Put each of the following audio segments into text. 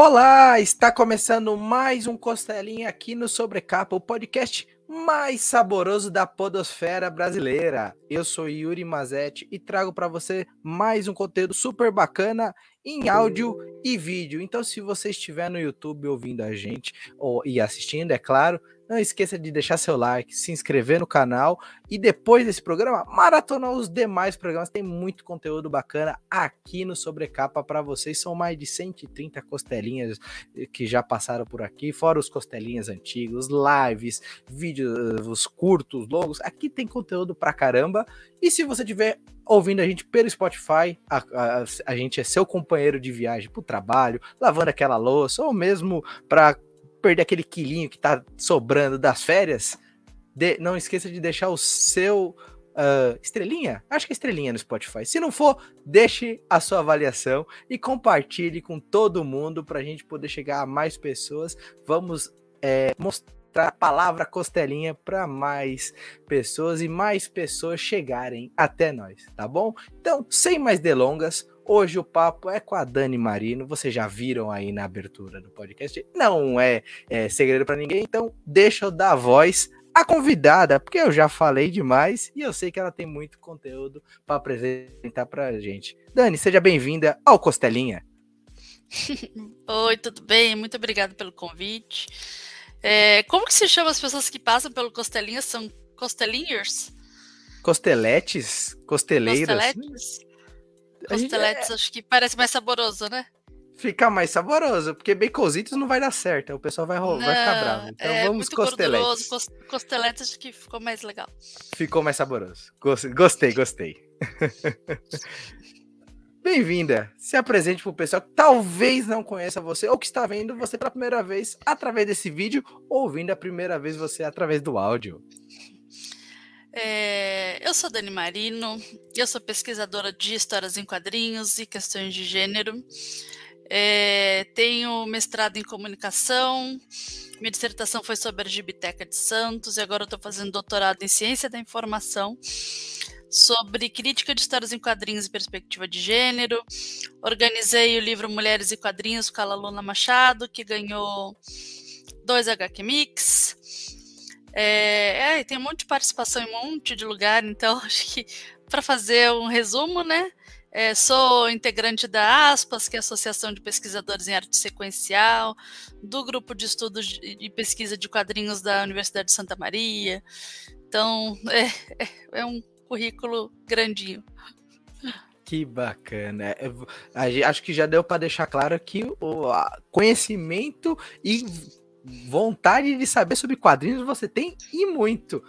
Olá, está começando mais um Costelinha aqui no Sobrecapa, o podcast mais saboroso da podosfera brasileira. Eu sou Yuri Mazetti e trago para você mais um conteúdo super bacana em áudio e vídeo. Então, se você estiver no YouTube ouvindo a gente ou, e assistindo, é claro, não esqueça de deixar seu like, se inscrever no canal e depois desse programa, maratonar os demais programas. Tem muito conteúdo bacana aqui no Sobrecapa para vocês. São mais de 130 costelinhas que já passaram por aqui, fora os costelinhas antigos, lives, vídeos curtos, longos. Aqui tem conteúdo pra caramba. E se você tiver ouvindo a gente pelo Spotify, a, a, a gente é seu companheiro de viagem para o trabalho, lavando aquela louça, ou mesmo para perder aquele quilinho que tá sobrando das férias, de, não esqueça de deixar o seu uh, estrelinha, acho que é estrelinha no Spotify. Se não for, deixe a sua avaliação e compartilhe com todo mundo para a gente poder chegar a mais pessoas. Vamos é, mostrar a palavra costelinha para mais pessoas e mais pessoas chegarem até nós, tá bom? Então, sem mais delongas, Hoje o papo é com a Dani Marino. Vocês já viram aí na abertura do podcast. Não é, é segredo para ninguém, então deixa eu dar voz à convidada, porque eu já falei demais e eu sei que ela tem muito conteúdo para apresentar para a gente. Dani, seja bem-vinda ao Costelinha. Oi, tudo bem? Muito obrigada pelo convite. É, como que se chama as pessoas que passam pelo Costelinha? São costelinhers? Costeletes? Costeleiras? Costeletes? Costeletes, é... acho que parece mais saboroso, né? Fica mais saboroso, porque baconzitos não vai dar certo, o pessoal vai, não, vai ficar bravo. Então é vamos costeletes. Costeletes acho que ficou mais legal. Ficou mais saboroso. Gostei, gostei. Bem-vinda. Se apresente para o pessoal que talvez não conheça você ou que está vendo você pela primeira vez através desse vídeo ou ouvindo a primeira vez você através do áudio. É, eu sou Dani Marino, eu sou pesquisadora de histórias em quadrinhos e questões de gênero. É, tenho mestrado em comunicação, minha dissertação foi sobre a Gibiteca de Santos e agora estou fazendo doutorado em ciência da informação sobre crítica de histórias em quadrinhos e perspectiva de gênero. Organizei o livro Mulheres e Quadrinhos com a Luna Machado, que ganhou dois HQ Mix. É, é, tem um monte de participação em um monte de lugar, então acho que para fazer um resumo, né? É, sou integrante da ASPAS, que é a Associação de Pesquisadores em Arte Sequencial, do grupo de estudos e pesquisa de quadrinhos da Universidade de Santa Maria. Então, é, é, é um currículo grandinho. Que bacana. É, acho que já deu para deixar claro que o conhecimento e vontade de saber sobre quadrinhos você tem e muito.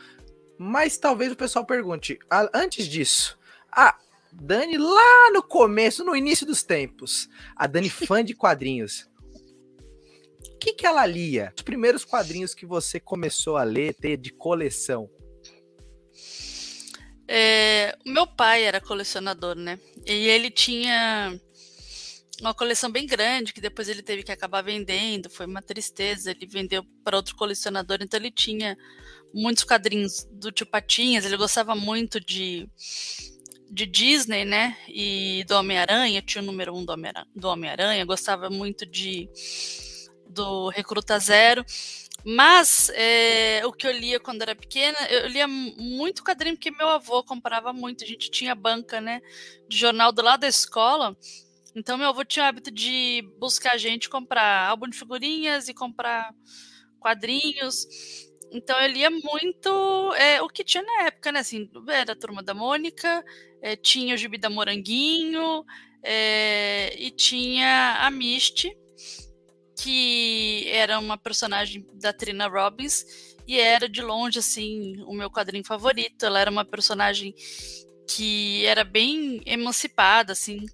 Mas talvez o pessoal pergunte, antes disso, a Dani lá no começo, no início dos tempos, a Dani fã de quadrinhos. O que, que ela lia? Os primeiros quadrinhos que você começou a ler, ter de coleção. É, o meu pai era colecionador, né? E ele tinha uma coleção bem grande que depois ele teve que acabar vendendo, foi uma tristeza. Ele vendeu para outro colecionador, então ele tinha muitos quadrinhos do Tio Patinhas, ele gostava muito de, de Disney, né? E do Homem-Aranha, tinha o número um do Homem-Aranha, gostava muito de do Recruta Zero. Mas é, o que eu lia quando era pequena, eu lia muito quadrinho porque meu avô comprava muito. A gente tinha banca, né, de jornal do lado da escola. Então, meu avô tinha o hábito de buscar gente comprar álbum de figurinhas e comprar quadrinhos. Então, eu lia muito é, o que tinha na época, né? Assim, era a Turma da Mônica, é, tinha o Gibi da Moranguinho, é, e tinha a Misty, que era uma personagem da Trina Robbins, e era de longe, assim, o meu quadrinho favorito. Ela era uma personagem que era bem emancipada, assim,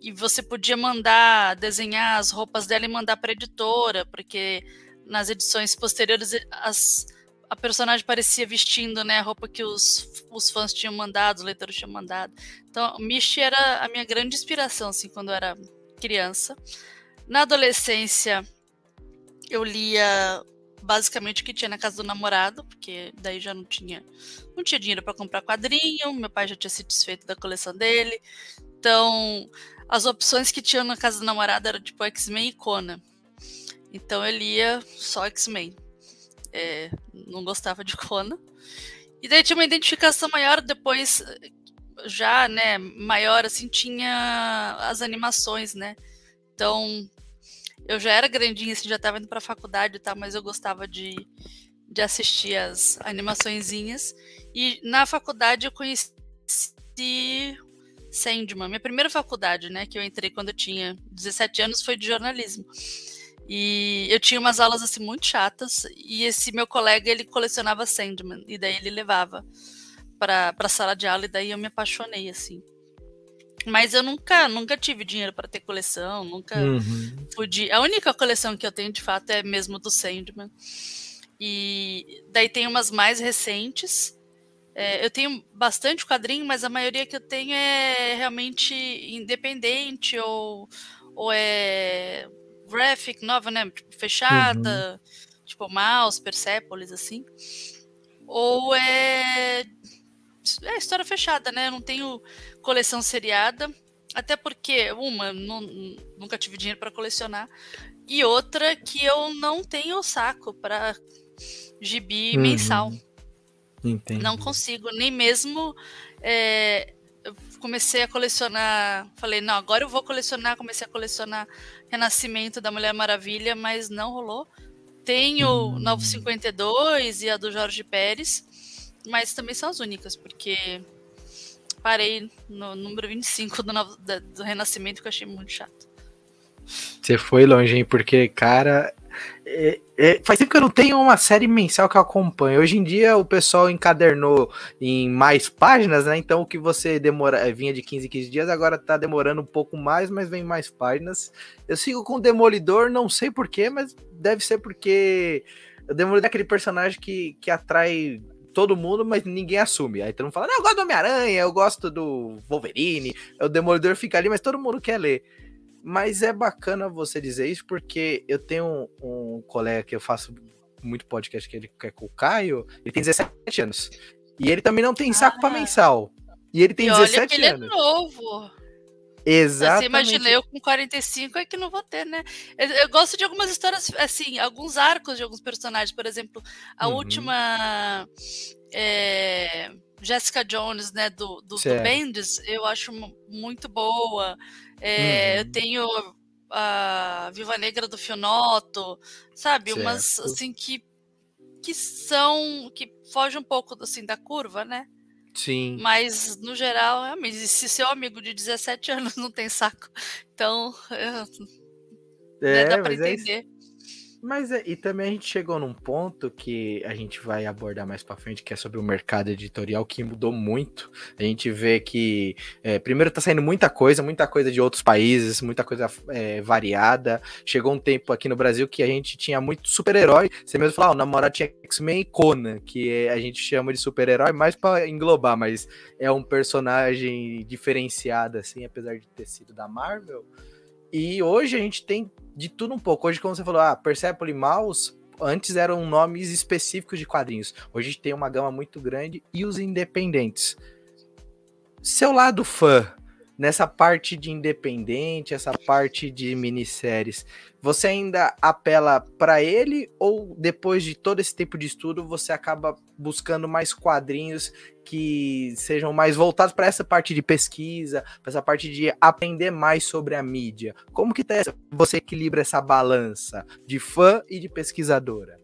e você podia mandar desenhar as roupas dela e mandar para editora, porque nas edições posteriores as, a personagem parecia vestindo né, a roupa que os, os fãs tinham mandado, os leitores tinham mandado. Então, Misty era a minha grande inspiração, assim, quando eu era criança. Na adolescência, eu lia basicamente o que tinha na casa do namorado, porque daí já não tinha, não tinha dinheiro para comprar quadrinho, meu pai já tinha se desfeito da coleção dele. Então, as opções que tinham na casa do namorado eram tipo X-Men e Conan. Então eu lia só X-Men. É, não gostava de Conan. E daí tinha uma identificação maior depois, já, né, maior, assim, tinha as animações, né? Então, eu já era grandinha, assim, já estava indo para a faculdade e tal, mas eu gostava de, de assistir as animaçõezinhas. E na faculdade eu conheci Sandman. Minha primeira faculdade, né, que eu entrei quando eu tinha 17 anos, foi de jornalismo. E eu tinha umas aulas assim muito chatas e esse meu colega ele colecionava Sandman e daí ele levava para para sala de aula e daí eu me apaixonei assim. Mas eu nunca nunca tive dinheiro para ter coleção, nunca uhum. pude. A única coleção que eu tenho de fato é mesmo do Sandman. E daí tem umas mais recentes. É, eu tenho bastante quadrinho, mas a maioria que eu tenho é realmente independente ou, ou é graphic novel, né? Tipo, fechada, uhum. tipo Mouse, Persepolis, assim. Ou é, é história fechada, né? Eu não tenho coleção seriada, até porque, uma, não, nunca tive dinheiro para colecionar, e outra que eu não tenho saco para gibi uhum. mensal. Entendi. Não consigo, nem mesmo é, eu comecei a colecionar. Falei, não, agora eu vou colecionar. Comecei a colecionar Renascimento da Mulher Maravilha, mas não rolou. Tenho hum. Novo 52 e a do Jorge Pérez, mas também são as únicas, porque parei no número 25 do, novo, do Renascimento, que eu achei muito chato. Você foi longe, hein? Porque, cara, é, é, faz tempo que eu não tenho uma série mensal que eu acompanho. Hoje em dia o pessoal encadernou em mais páginas, né? Então o que você demora é, vinha de 15 em 15 dias, agora tá demorando um pouco mais, mas vem mais páginas. Eu sigo com o Demolidor, não sei porquê, mas deve ser porque o Demolidor é aquele personagem que, que atrai todo mundo, mas ninguém assume. Aí todo mundo fala: eu gosto do Homem-Aranha, eu gosto do Wolverine. O Demolidor fica ali, mas todo mundo quer ler. Mas é bacana você dizer isso, porque eu tenho um, um colega que eu faço muito podcast que ele que é com o Caio, ele tem 17 anos. E ele também não tem saco ah. para mensal. E ele tem e 17 olha que ele é anos. é novo. Exatamente. Você imagina, eu com 45 é que não vou ter, né? Eu, eu, gosto de algumas histórias, assim, alguns arcos de alguns personagens. Por exemplo, a uhum. última é, Jessica Jones, né, do, do, do Bendis, eu acho muito boa. É, uhum. Eu tenho a Viva Negra do Fionoto, sabe? Certo. Umas assim que que são que fogem um pouco assim da curva, né? Sim. Mas no geral, é, se seu amigo de 17 anos não tem saco, então é, né, dá para é entender. É mas é, e também a gente chegou num ponto que a gente vai abordar mais para frente, que é sobre o mercado editorial, que mudou muito. A gente vê que, é, primeiro, tá saindo muita coisa, muita coisa de outros países, muita coisa é, variada. Chegou um tempo aqui no Brasil que a gente tinha muito super-herói. Você mesmo falou, ah, o namorado tinha X-Men e Conan, que é, a gente chama de super-herói mais para englobar, mas é um personagem diferenciado, assim, apesar de ter sido da Marvel. E hoje a gente tem de tudo um pouco. Hoje, como você falou, ah, Persepolis Mouse, antes eram nomes específicos de quadrinhos. Hoje a gente tem uma gama muito grande e os independentes. Seu lado fã, nessa parte de independente, essa parte de minisséries, você ainda apela para ele ou depois de todo esse tempo de estudo você acaba buscando mais quadrinhos que sejam mais voltados para essa parte de pesquisa, para essa parte de aprender mais sobre a mídia? Como que tá você equilibra essa balança de fã e de pesquisadora?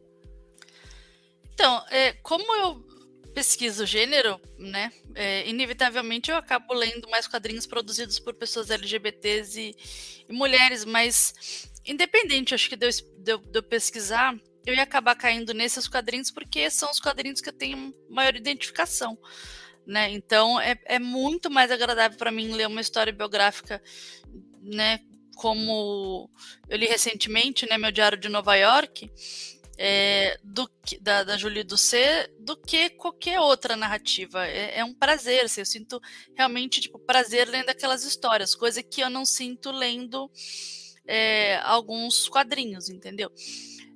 Então, é, como eu pesquiso gênero, né, é, inevitavelmente eu acabo lendo mais quadrinhos produzidos por pessoas LGBTs e, e mulheres, mas independente, acho que de eu, de eu, pesquisar, eu ia acabar caindo nesses quadrinhos porque são os quadrinhos que eu tenho maior identificação. Né? Então é, é muito mais agradável para mim ler uma história biográfica, né? Como eu li recentemente, né? Meu Diário de Nova York, é, do, da, da Julie Doucet do que qualquer outra narrativa. É, é um prazer, assim, eu sinto realmente tipo, prazer lendo aquelas histórias, coisa que eu não sinto lendo é, alguns quadrinhos, entendeu?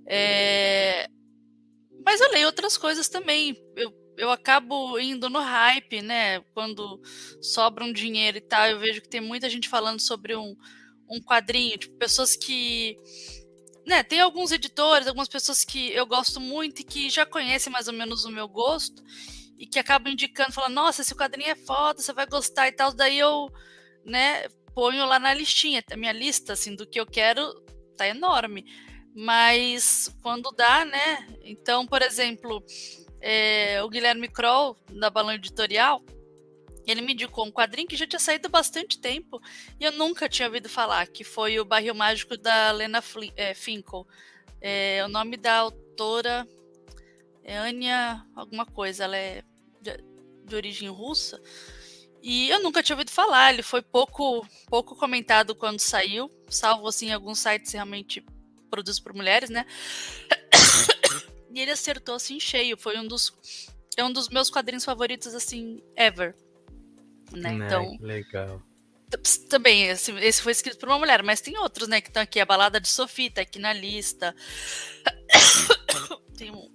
É, mas eu leio outras coisas também. Eu, eu acabo indo no hype, né? Quando sobra um dinheiro e tal, eu vejo que tem muita gente falando sobre um, um quadrinho, tipo, pessoas que. Né, tem alguns editores, algumas pessoas que eu gosto muito e que já conhecem mais ou menos o meu gosto e que acabam indicando, falando, nossa, esse quadrinho é foda, você vai gostar e tal. Daí eu, né, ponho lá na listinha. A minha lista, assim, do que eu quero tá enorme. Mas quando dá, né? Então, por exemplo, é, o Guilherme Kroll, da Balão Editorial, ele me indicou um quadrinho que já tinha saído bastante tempo e eu nunca tinha ouvido falar, que foi o Barril Mágico da Lena é, Finkel. É, o nome da autora é Anya alguma coisa, ela é de, de origem russa. E eu nunca tinha ouvido falar, ele foi pouco pouco comentado quando saiu, salvo assim alguns sites realmente produzidos por mulheres, né? e ele acertou assim cheio, foi um dos é um dos meus quadrinhos favoritos assim ever. Né? Né, Então, legal. também esse, esse foi escrito por uma mulher, mas tem outros, né, que estão aqui, a balada de Sophie tá aqui na lista. tem um,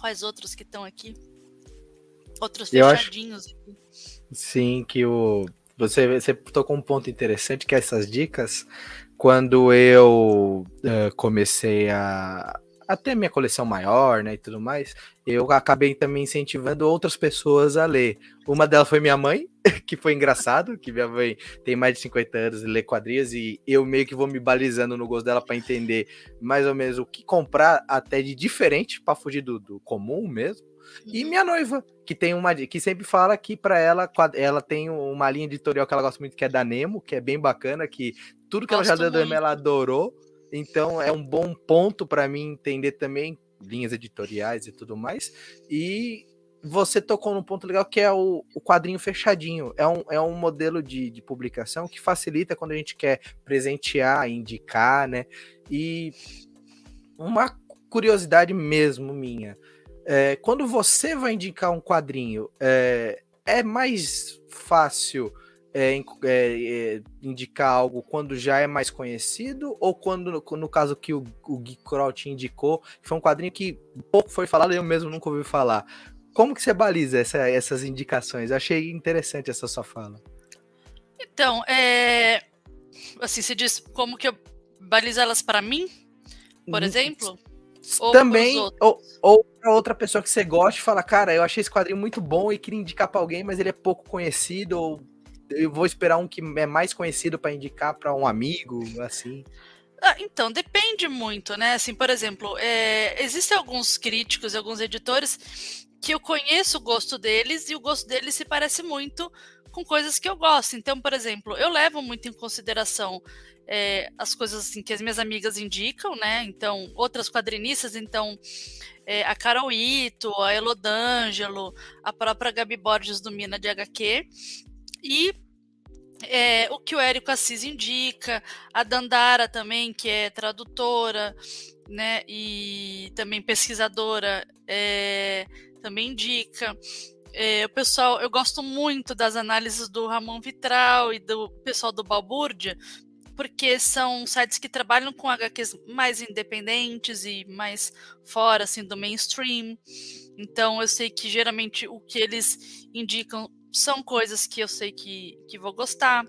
quais outros que estão aqui? Outros acho- fechadinhos. aqui. Sim, que o você, você tocou um ponto interessante que é essas dicas. Quando eu eh, comecei a, a ter minha coleção maior, né, e tudo mais, eu acabei também incentivando outras pessoas a ler. Uma delas foi minha mãe, que foi engraçado, que minha mãe tem mais de 50 anos e lê quadrinhos e eu meio que vou me balizando no gosto dela para entender mais ou menos o que comprar até de diferente para fugir do, do comum mesmo. E minha noiva, que tem uma que sempre fala que para ela ela tem uma linha editorial que ela gosta muito que é da Nemo, que é bem bacana, que tudo que ela já Gosto deu muito. ela adorou. Então é um bom ponto para mim entender também linhas editoriais e tudo mais. E você tocou num ponto legal que é o, o quadrinho fechadinho. É um, é um modelo de, de publicação que facilita quando a gente quer presentear, indicar, né? E uma curiosidade mesmo minha. é, quando você vai indicar um quadrinho, é, é mais fácil é, é, é, indicar algo quando já é mais conhecido ou quando, no, no caso que o, o Gui te indicou, que foi um quadrinho que pouco foi falado e eu mesmo nunca ouvi falar. Como que você baliza essa- essas indicações? Eu achei interessante essa sua fala. Então, é. Assim, você diz como que eu balizo elas para mim, por Hum, exemplo? Ou Também, ou, ou pra outra pessoa que você gosta e fala, cara, eu achei esse quadrinho muito bom e queria indicar pra alguém, mas ele é pouco conhecido, ou eu vou esperar um que é mais conhecido pra indicar pra um amigo, assim. Ah, então, depende muito, né? Assim, por exemplo, é, existem alguns críticos e alguns editores que eu conheço o gosto deles e o gosto deles se parece muito com coisas que eu gosto. Então, por exemplo, eu levo muito em consideração é, as coisas assim, que as minhas amigas indicam, né? Então, outras quadrinistas, então, é, a Carol Ito, a Elodângelo, a própria Gabi Borges do Mina de HQ. E é, o que o Érico Assis indica, a Dandara também, que é tradutora, né, e também pesquisadora, é, também indica. É, o pessoal, eu gosto muito das análises do Ramon Vitral e do pessoal do Balbúrdia, porque são sites que trabalham com HQs mais independentes e mais fora assim do mainstream. Então eu sei que geralmente o que eles indicam são coisas que eu sei que, que vou gostar.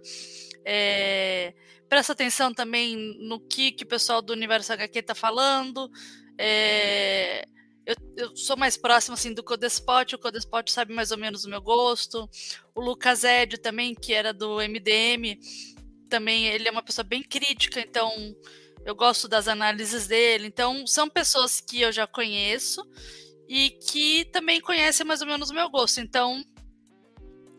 É, presta atenção também no que, que o pessoal do Universo HQ está falando. É, eu, eu, sou mais próximo assim, do Codespot, o Codespot sabe mais ou menos o meu gosto. O Lucas Ed também, que era do MDM, também ele é uma pessoa bem crítica, então eu gosto das análises dele. Então, são pessoas que eu já conheço e que também conhecem mais ou menos o meu gosto. Então,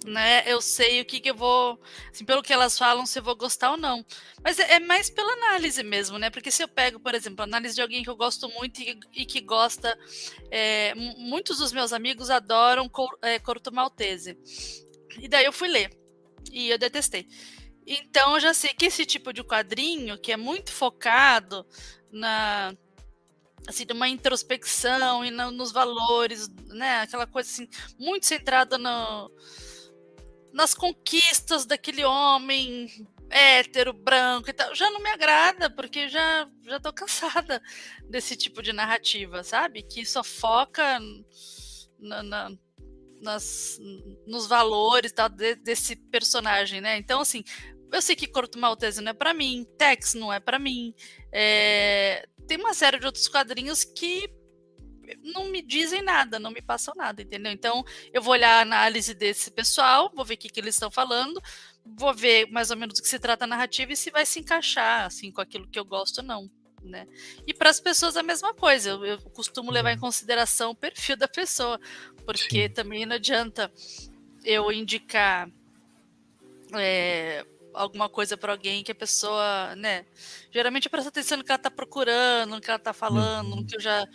né, eu sei o que, que eu vou, assim, pelo que elas falam, se eu vou gostar ou não. Mas é, é mais pela análise mesmo, né? Porque se eu pego, por exemplo, a análise de alguém que eu gosto muito e, e que gosta, é, muitos dos meus amigos adoram Cor, é, Corto Maltese. E daí eu fui ler. E eu detestei. Então eu já sei que esse tipo de quadrinho, que é muito focado na assim, uma introspecção e no, nos valores, né? Aquela coisa assim, muito centrada no, nas conquistas daquele homem hétero, branco e tal, já não me agrada, porque já, já tô cansada desse tipo de narrativa, sabe? Que só foca na, na nas, nos valores tal, de, desse personagem, né? Então, assim, eu sei que Corto Maltese não é para mim, Tex não é para mim. É, tem uma série de outros quadrinhos que não me dizem nada, não me passam nada, entendeu? Então, eu vou olhar a análise desse pessoal, vou ver o que, que eles estão falando, vou ver mais ou menos do que se trata a narrativa e se vai se encaixar, assim, com aquilo que eu gosto ou não. Né? E para as pessoas a mesma coisa. Eu, eu, costumo levar em uhum. consideração o perfil da pessoa, porque Sim. também não adianta eu indicar é, alguma coisa para alguém que a pessoa, né? Geralmente presta atenção no que ela está procurando, no que ela está falando, no uhum. que eu já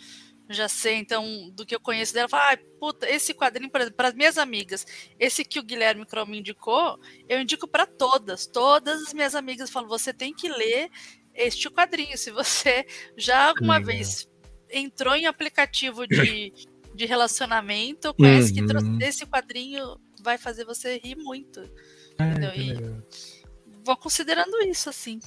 já sei, então, do que eu conheço dela, fala, ah, puta, esse quadrinho, por exemplo, para as minhas amigas, esse que o Guilherme Crom me indicou, eu indico para todas, todas as minhas amigas falam, você tem que ler este quadrinho. Se você já alguma Legal. vez entrou em aplicativo de, de relacionamento, conhece uhum. que esse quadrinho vai fazer você rir muito. entendeu? E vou considerando isso, assim.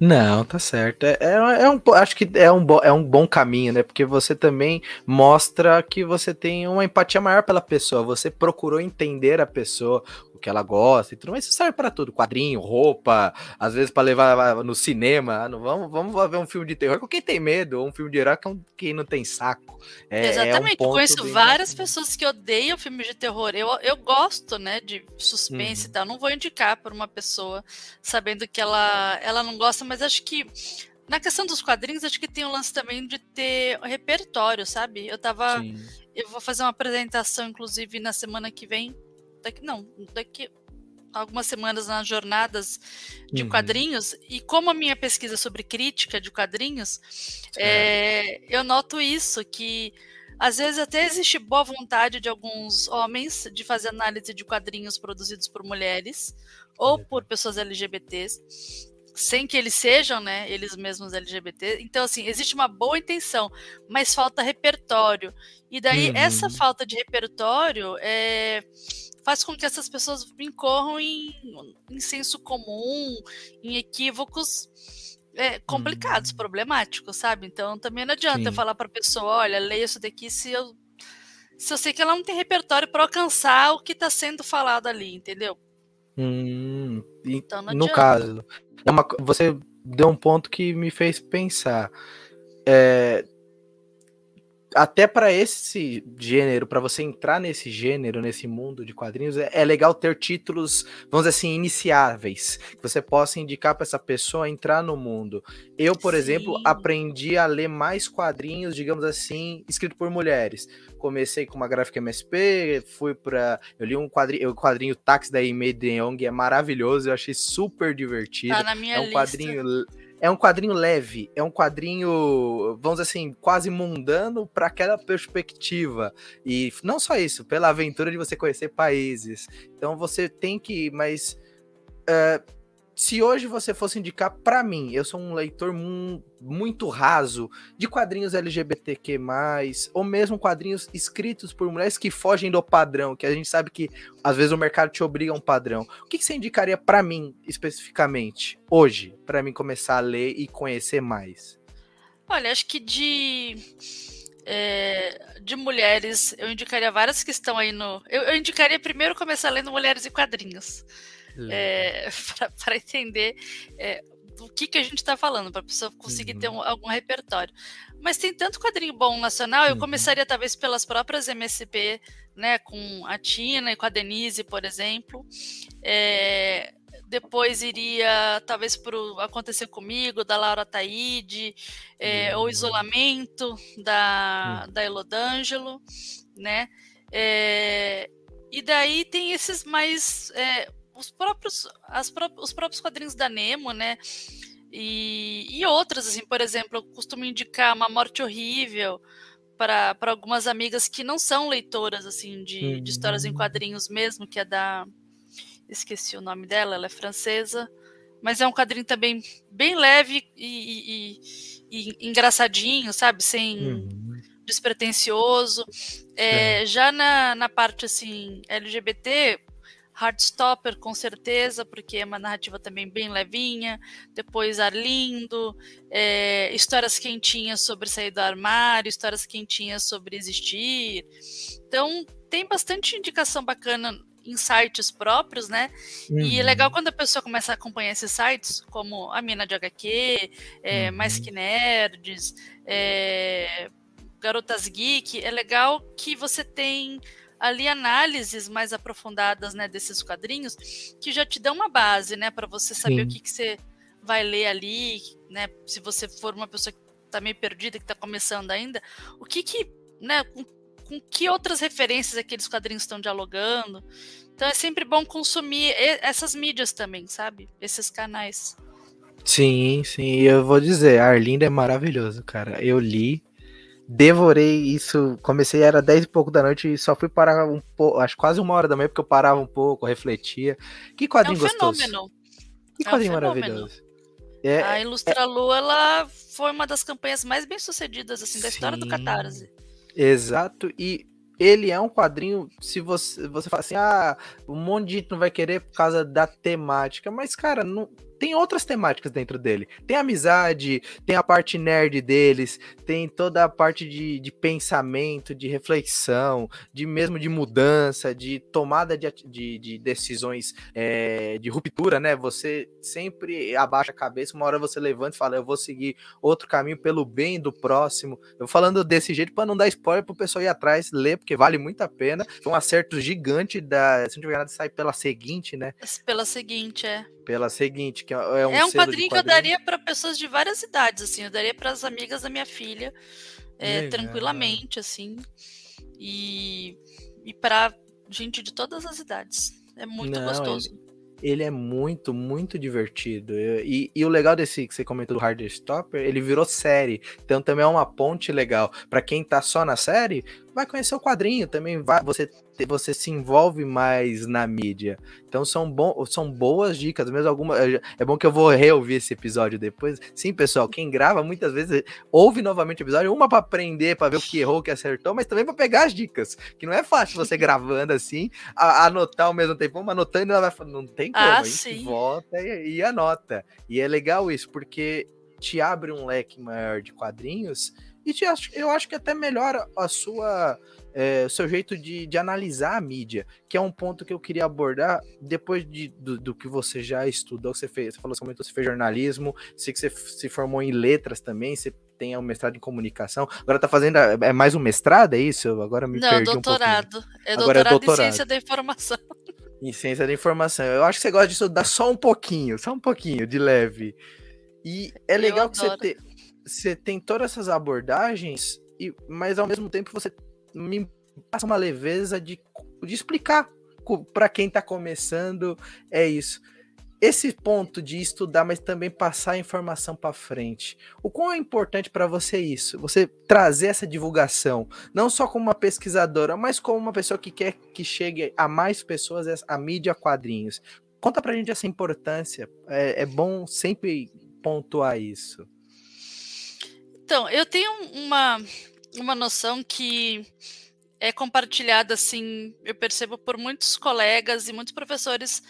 Não, tá certo. É, é, é, um, acho que é um, é um bom caminho, né? Porque você também mostra que você tem uma empatia maior pela pessoa. Você procurou entender a pessoa, o que ela gosta e tudo, mas isso serve para tudo, quadrinho, roupa, às vezes para levar no cinema, ah, não vamos, vamos ver um filme de terror com quem tem medo, ou um filme de herói com quem não tem saco. É, Exatamente, é um conheço várias pessoas que odeiam filmes de terror. Eu, eu gosto, né, de suspense uhum. e tal, não vou indicar para uma pessoa sabendo que ela, ela não gosta, mas acho que na questão dos quadrinhos, acho que tem o um lance também de ter repertório, sabe? Eu tava. Sim. Eu vou fazer uma apresentação, inclusive, na semana que vem daqui não, daqui algumas semanas nas jornadas de uhum. quadrinhos e como a minha pesquisa sobre crítica de quadrinhos, é, eu noto isso que às vezes até existe boa vontade de alguns homens de fazer análise de quadrinhos produzidos por mulheres ou por pessoas LGBTs, sem que eles sejam, né, eles mesmos LGBT. Então, assim, existe uma boa intenção, mas falta repertório. E daí, uhum. essa falta de repertório é, faz com que essas pessoas incorram em, em senso comum, em equívocos é, complicados, hum. problemáticos, sabe? Então também não adianta Sim. eu falar para a pessoa, olha, leia isso daqui se eu se eu sei que ela não tem repertório para alcançar o que está sendo falado ali, entendeu? Hum, então, no caso, é uma, você deu um ponto que me fez pensar. É, até para esse gênero, para você entrar nesse gênero, nesse mundo de quadrinhos, é, é, legal ter títulos, vamos dizer assim, iniciáveis, que você possa indicar para essa pessoa entrar no mundo. Eu, por Sim. exemplo, aprendi a ler mais quadrinhos, digamos assim, escrito por mulheres. Comecei com uma gráfica MSP, fui para, eu li um quadrinho, o quadrinho Táxi da Imei de Young, é maravilhoso, eu achei super divertido. Tá na minha é um lista. quadrinho é um quadrinho leve, é um quadrinho, vamos dizer assim, quase mundano para aquela perspectiva. E não só isso, pela aventura de você conhecer países. Então você tem que, mas uh, se hoje você fosse indicar para mim, eu sou um leitor muito raso de quadrinhos LGBTQ+, ou mesmo quadrinhos escritos por mulheres que fogem do padrão, que a gente sabe que às vezes o mercado te obriga a um padrão. O que, que você indicaria para mim especificamente hoje, para mim começar a ler e conhecer mais? Olha, acho que de é, de mulheres, eu indicaria várias que estão aí no. Eu, eu indicaria primeiro começar lendo Mulheres e Quadrinhos é, para entender é, do que, que a gente está falando, para a pessoa conseguir uhum. ter um, algum repertório. Mas tem tanto quadrinho bom nacional, eu uhum. começaria talvez pelas próprias MSP, né, com a Tina e com a Denise, por exemplo. É, depois iria talvez para Acontecer Comigo, da Laura Taide, é, uhum. ou Isolamento, da, uhum. da Elodângelo, né? É, e daí tem esses mais é, os próprios, as pró os próprios quadrinhos da Nemo, né? E, e outras, assim, por exemplo, eu costumo indicar Uma Morte Horrível para algumas amigas que não são leitoras, assim, de, uhum. de histórias em uhum. quadrinhos mesmo, que é da. Esqueci o nome dela, ela é francesa. Mas é um quadrinho também bem leve e, e, e engraçadinho, sabe? Sem. Uhum despretensioso. É, já na, na parte assim LGBT, Heartstopper, com certeza, porque é uma narrativa também bem levinha. Depois Arlindo, é, histórias quentinhas sobre sair do armário, histórias quentinhas sobre existir. Então, tem bastante indicação bacana em sites próprios, né? Uhum. E é legal uhum. quando a pessoa começa a acompanhar esses sites, como a Mina de HQ, é, uhum. Mais Que Nerds, é, Garotas Geek, é legal que você tem ali análises mais aprofundadas, né, desses quadrinhos, que já te dão uma base, né, para você saber Sim. o que, que você vai ler ali, né, se você for uma pessoa que está meio perdida, que está começando ainda, o que que, né, com, com que outras referências aqueles quadrinhos estão dialogando. Então é sempre bom consumir essas mídias também, sabe? Esses canais. Sim, sim, eu vou dizer, Arlinda é maravilhoso, cara. Eu li, devorei isso. Comecei, era 10 e pouco da noite e só fui parar um pouco, acho quase uma hora da manhã, porque eu parava um pouco, refletia. Que quadrinho é um gostoso. Fenômeno. Que é quadrinho um maravilhoso. É, a Ilustra Lu, ela foi uma das campanhas mais bem sucedidas assim, da sim, história do Catarse. Exato, e ele é um quadrinho, se você, você fala assim, ah, um monte de gente não vai querer por causa da temática, mas, cara, não, tem outras temáticas dentro dele. Tem amizade, tem a parte nerd deles, tem toda a parte de, de pensamento, de reflexão, de mesmo de mudança, de tomada de, de, de decisões é, de ruptura, né? Você sempre abaixa a cabeça, uma hora você levanta e fala, eu vou seguir outro caminho pelo bem do próximo. Eu falando desse jeito para não dar spoiler pro pessoal ir atrás, ler, porque vale muito a pena. Foi um acerto gigante da. Se não tiver nada, sai pela seguinte, né? Pela seguinte, é pela seguinte, que é um, é um quadrinho, que eu daria para pessoas de várias idades, assim, eu daria para as amigas da minha filha, é, tranquilamente, assim, e, e para gente de todas as idades. É muito Não, gostoso. Ele, ele, é muito, muito divertido. E, e, o legal desse que você comentou do Hard Stopper, ele virou série. Então também é uma ponte legal. para quem tá só na série, vai conhecer o quadrinho, também vai, você você se envolve mais na mídia. Então são, bom, são boas dicas, mesmo alguma. É bom que eu vou reouvir esse episódio depois. Sim, pessoal, quem grava muitas vezes ouve novamente o episódio, uma para aprender, para ver o que errou, o que acertou, mas também para pegar as dicas. Que não é fácil você gravando assim, a, anotar ao mesmo tempo, uma anotando ela vai falando, não tem como, ah, a gente volta e, e anota. E é legal isso, porque te abre um leque maior de quadrinhos e te, eu acho que até melhora a sua é, o seu jeito de, de analisar a mídia, que é um ponto que eu queria abordar depois de, do, do que você já estudou, que você fez, você falou, você comentou, você fez jornalismo, sei que você se formou em letras também, você tem um mestrado em comunicação, agora tá fazendo, é mais um mestrado, é isso? Agora me Não, perdi doutorado, um é doutorado, é doutorado em ciência da informação. Em ciência da informação, eu acho que você gosta de estudar só um pouquinho, só um pouquinho, de leve. E é legal que você, te, você tem todas essas abordagens, e, mas ao mesmo tempo você me passa uma leveza de, de explicar para quem está começando, é isso. Esse ponto de estudar, mas também passar a informação para frente. O quão é importante para você isso? Você trazer essa divulgação, não só como uma pesquisadora, mas como uma pessoa que quer que chegue a mais pessoas a mídia quadrinhos. Conta pra gente essa importância. É, é bom sempre pontuar isso. Então, eu tenho uma uma noção que é compartilhada, assim, eu percebo por muitos colegas e muitos professores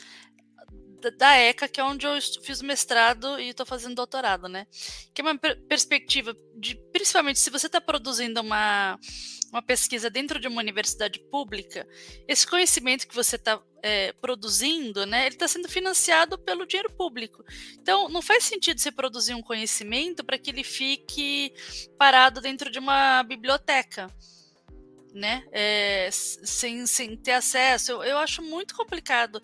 da ECA, que é onde eu fiz mestrado e estou fazendo doutorado, né? Que é uma perspectiva de, principalmente, se você está produzindo uma, uma pesquisa dentro de uma universidade pública, esse conhecimento que você está é, produzindo, né, ele está sendo financiado pelo dinheiro público. Então, não faz sentido você produzir um conhecimento para que ele fique parado dentro de uma biblioteca né? É, sem, sem ter acesso. Eu, eu acho muito complicado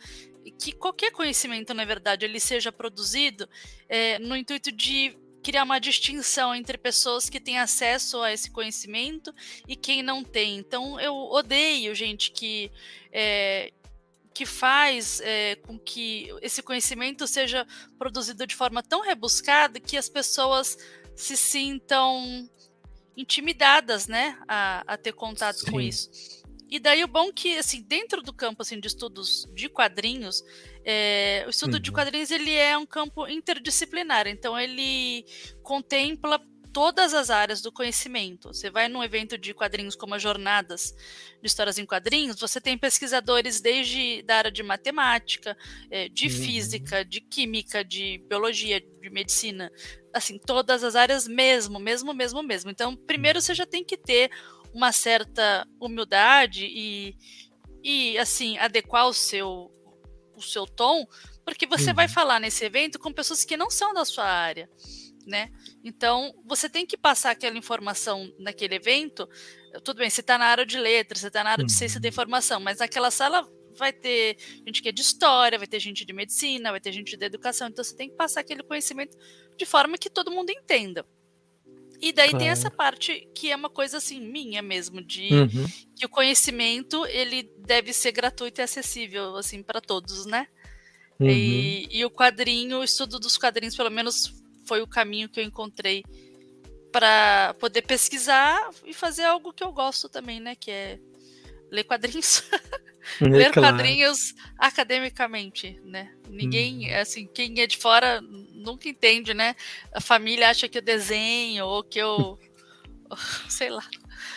que qualquer conhecimento, na verdade, ele seja produzido é, no intuito de criar uma distinção entre pessoas que têm acesso a esse conhecimento e quem não tem. Então, eu odeio gente que é, que faz é, com que esse conhecimento seja produzido de forma tão rebuscada que as pessoas se sintam intimidadas, né, a, a ter contato Sim. com isso. E daí o bom que, assim, dentro do campo assim, de estudos de quadrinhos, é, o estudo uhum. de quadrinhos ele é um campo interdisciplinar, então ele contempla todas as áreas do conhecimento. Você vai num evento de quadrinhos como as Jornadas de Histórias em Quadrinhos, você tem pesquisadores desde da área de matemática, é, de uhum. física, de química, de biologia, de medicina, assim, todas as áreas mesmo, mesmo, mesmo, mesmo. Então, primeiro você já tem que ter uma certa humildade e, e assim, adequar o seu, o seu tom, porque você uhum. vai falar nesse evento com pessoas que não são da sua área né? Então, você tem que passar aquela informação naquele evento. Tudo bem, você está na área de letras, você está na área uhum. de ciência da uhum. informação, mas naquela sala vai ter gente que é de história, vai ter gente de medicina, vai ter gente de educação. Então, você tem que passar aquele conhecimento de forma que todo mundo entenda. E daí claro. tem essa parte que é uma coisa assim minha mesmo de uhum. que o conhecimento ele deve ser gratuito e acessível assim para todos, né? Uhum. E, e, o quadrinho, o estudo dos quadrinhos, pelo menos foi o caminho que eu encontrei para poder pesquisar e fazer algo que eu gosto também, né? Que é ler quadrinhos. É ler claro. quadrinhos academicamente, né? Ninguém, hum. assim, quem é de fora nunca entende, né? A família acha que eu desenho ou que eu. sei lá.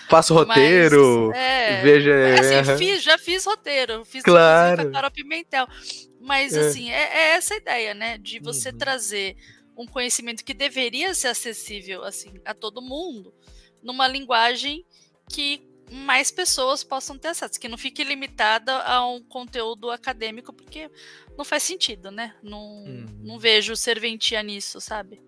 Faço roteiro, Mas, é, veja. Assim, fiz, já fiz roteiro, fiz claro. com a Carol Pimentel. Mas, é. assim, é, é, essa a ideia, né? De você uhum. trazer um conhecimento que deveria ser acessível assim a todo mundo, numa linguagem que mais pessoas possam ter acesso, que não fique limitada a um conteúdo acadêmico, porque não faz sentido, né? Não, uhum. não vejo serventia nisso, sabe?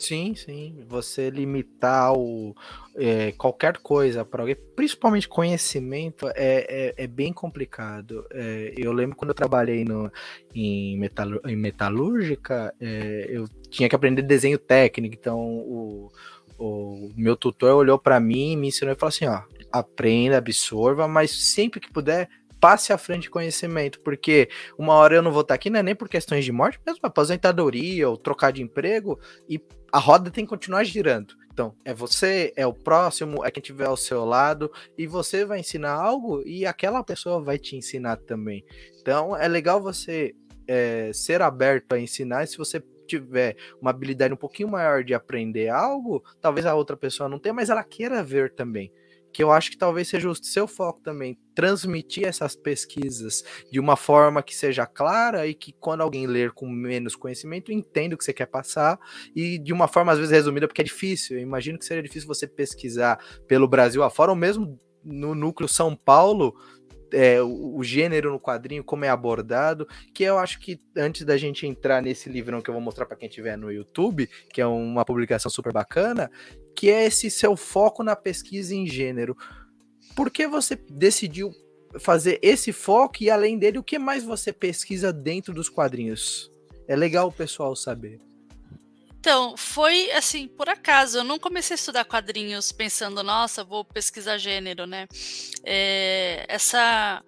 Sim, sim. Você limitar o, é, qualquer coisa para alguém, principalmente conhecimento, é, é, é bem complicado. É, eu lembro quando eu trabalhei no, em, metal, em metalúrgica, é, eu tinha que aprender desenho técnico, então o, o meu tutor olhou para mim, me ensinou e falou assim: ó, aprenda, absorva, mas sempre que puder, passe à frente conhecimento, porque uma hora eu não vou estar aqui, não é nem por questões de morte, mesmo aposentadoria ou trocar de emprego, e a roda tem que continuar girando. Então, é você, é o próximo, é quem tiver ao seu lado, e você vai ensinar algo e aquela pessoa vai te ensinar também. Então, é legal você é, ser aberto a ensinar, e se você tiver uma habilidade um pouquinho maior de aprender algo, talvez a outra pessoa não tenha, mas ela queira ver também que eu acho que talvez seja o seu foco também, transmitir essas pesquisas de uma forma que seja clara e que quando alguém ler com menos conhecimento, entenda o que você quer passar e de uma forma às vezes resumida, porque é difícil. Eu imagino que seja difícil você pesquisar pelo Brasil afora, ou mesmo no núcleo São Paulo, é, o, o, gênero no quadrinho, como é abordado, que eu acho que antes da gente entrar nesse livrão que eu vou mostrar para quem estiver no YouTube, que é uma publicação super bacana, que é esse seu foco na pesquisa em gênero. Por que você decidiu fazer esse foco e além dele, o que mais você pesquisa dentro dos quadrinhos? É legal o pessoal saber. Então, foi assim, por acaso. Eu não comecei a estudar quadrinhos pensando, nossa, vou pesquisar gênero, né? É, essa.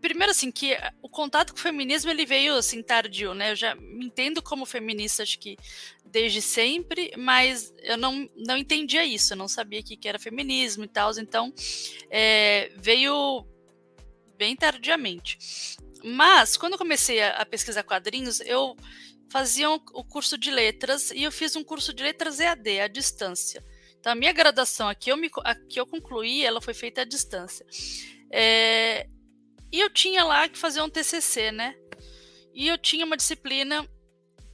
Primeiro, assim, que o contato com o feminismo ele veio assim tardio, né? Eu já me entendo como feminista, acho que desde sempre, mas eu não, não entendia isso, eu não sabia que, que era feminismo e tal, então é, veio bem tardiamente. Mas, quando eu comecei a, a pesquisar quadrinhos, eu fazia o curso de letras e eu fiz um curso de letras EAD, à distância. Então, a minha graduação aqui eu, me, aqui eu concluí, ela foi feita à distância. É, e eu tinha lá que fazer um TCC, né? E eu tinha uma disciplina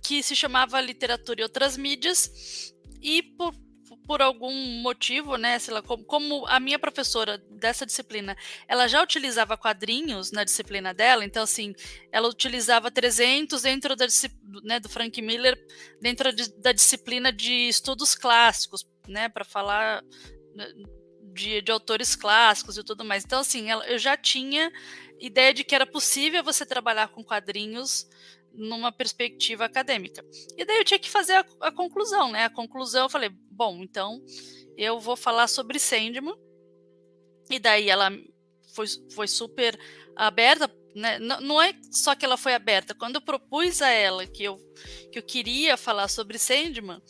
que se chamava Literatura e Outras Mídias, e por, por algum motivo, né, sei lá, como, como, a minha professora dessa disciplina, ela já utilizava quadrinhos na disciplina dela, então assim, ela utilizava 300 dentro da né, do Frank Miller dentro de, da disciplina de estudos clássicos, né, para falar né, de, de, autores clássicos e tudo mais. Então assim, ela, eu já tinha ideia de que era possível você trabalhar com quadrinhos numa perspectiva acadêmica. E daí eu tinha que fazer a, a, conclusão, né? A conclusão eu falei, bom, então eu vou falar sobre Sandman. E daí ela foi, foi super aberta, né? Não, não é só que ela foi aberta. Quando eu propus a ela que eu, que eu queria falar sobre Sandman,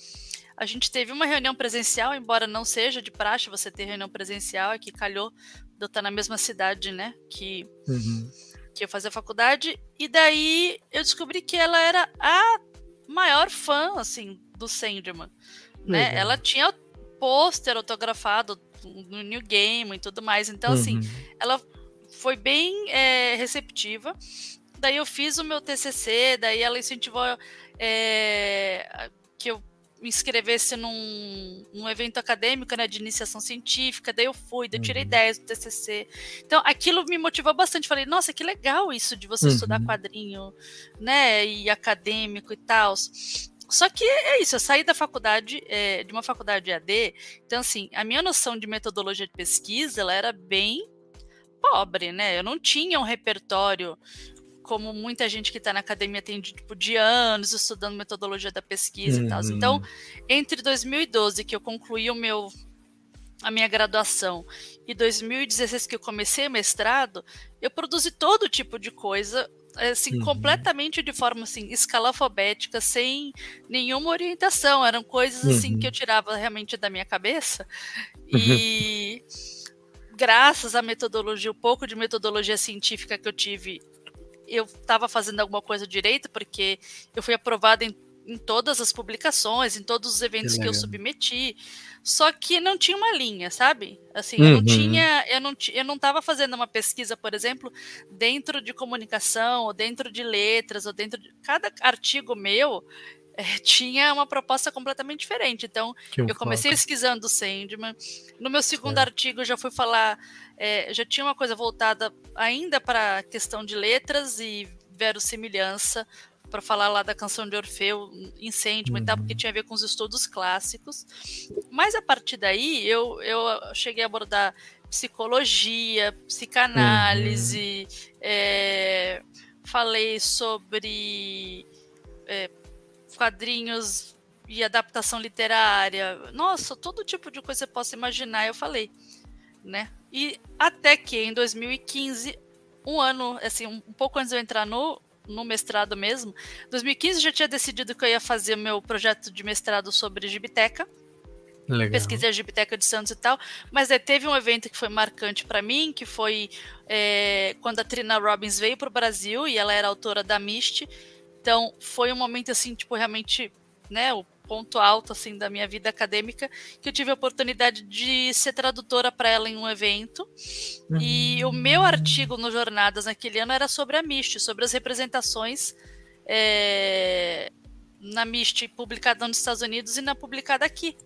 a gente teve uma reunião presencial, embora não seja de praxe você ter reunião presencial, é que calhou de eu estar na mesma cidade, né? Que uhum que ia fazer a faculdade, e daí eu descobri que ela era a maior fã, assim, do Sandman. né? Ela tinha pôster autografado no New Game e tudo mais. Então, assim, uhum. assim, ela foi bem é, receptiva. Daí eu fiz o meu TCC, daí ela incentivou é, que eu me inscrevesse num, num evento acadêmico, né, de iniciação científica, daí eu fui, daí eu tirei 10 uhum. do TCC. Então, aquilo me motivou bastante. Falei, nossa, que legal isso de você uhum. estudar quadrinho, né, e acadêmico e tal. Só que é isso, eu saí da faculdade, é, de uma faculdade AD, então assim, a minha noção de metodologia de pesquisa, ela era bem pobre, né? Eu não tinha um repertório como muita gente que está na academia tem de, tipo, de anos estudando metodologia da pesquisa uhum. e tal. Então, entre 2012, que eu concluí o meu a minha graduação, e 2016 que eu comecei o mestrado, eu produzi todo tipo de coisa assim, uhum. completamente de forma assim, escalafobética, sem nenhuma orientação. Eram coisas assim que eu uhum. tirava realmente da minha cabeça. E graças à metodologia, o pouco de metodologia científica que eu tive, eu estava fazendo alguma coisa direito, porque eu fui aprovada em em todas as publicações, em todos os eventos que, que eu submeti. Só que não tinha uma linha, sabe? Assim, uhum. eu não uhum. tinha, eu não, eu não estava fazendo uma pesquisa, por exemplo, dentro de comunicação, ou dentro de letras, ou dentro de cada artigo meu. Tinha uma proposta completamente diferente. Então, eu comecei foco. pesquisando o Sandman. No meu segundo é. artigo, eu já fui falar, é, já tinha uma coisa voltada ainda para a questão de letras e verossimilhança, para falar lá da canção de Orfeu, Incêndio uhum. e tal, porque uhum. tinha a ver com os estudos clássicos. Mas a partir daí eu, eu cheguei a abordar psicologia, psicanálise, uhum. é, falei sobre é, quadrinhos e adaptação literária. Nossa, todo tipo de coisa que você possa imaginar, eu falei, né? E até que em 2015, um ano, assim, um pouco antes de eu entrar no no mestrado mesmo. 2015 já tinha decidido que eu ia fazer meu projeto de mestrado sobre gibiteca. Legal. Pesquisei a Gibiteca de Santos e tal, mas aí teve um evento que foi marcante para mim, que foi é, quando a Trina Robbins veio para o Brasil e ela era autora da Mist. Então foi um momento assim, tipo, realmente, né, o ponto alto assim da minha vida acadêmica que eu tive a oportunidade de ser tradutora para ela em um evento uhum. e o meu artigo no Jornadas naquele ano era sobre a MIST, sobre as representações é, na MIST publicada nos Estados Unidos e na publicada aqui.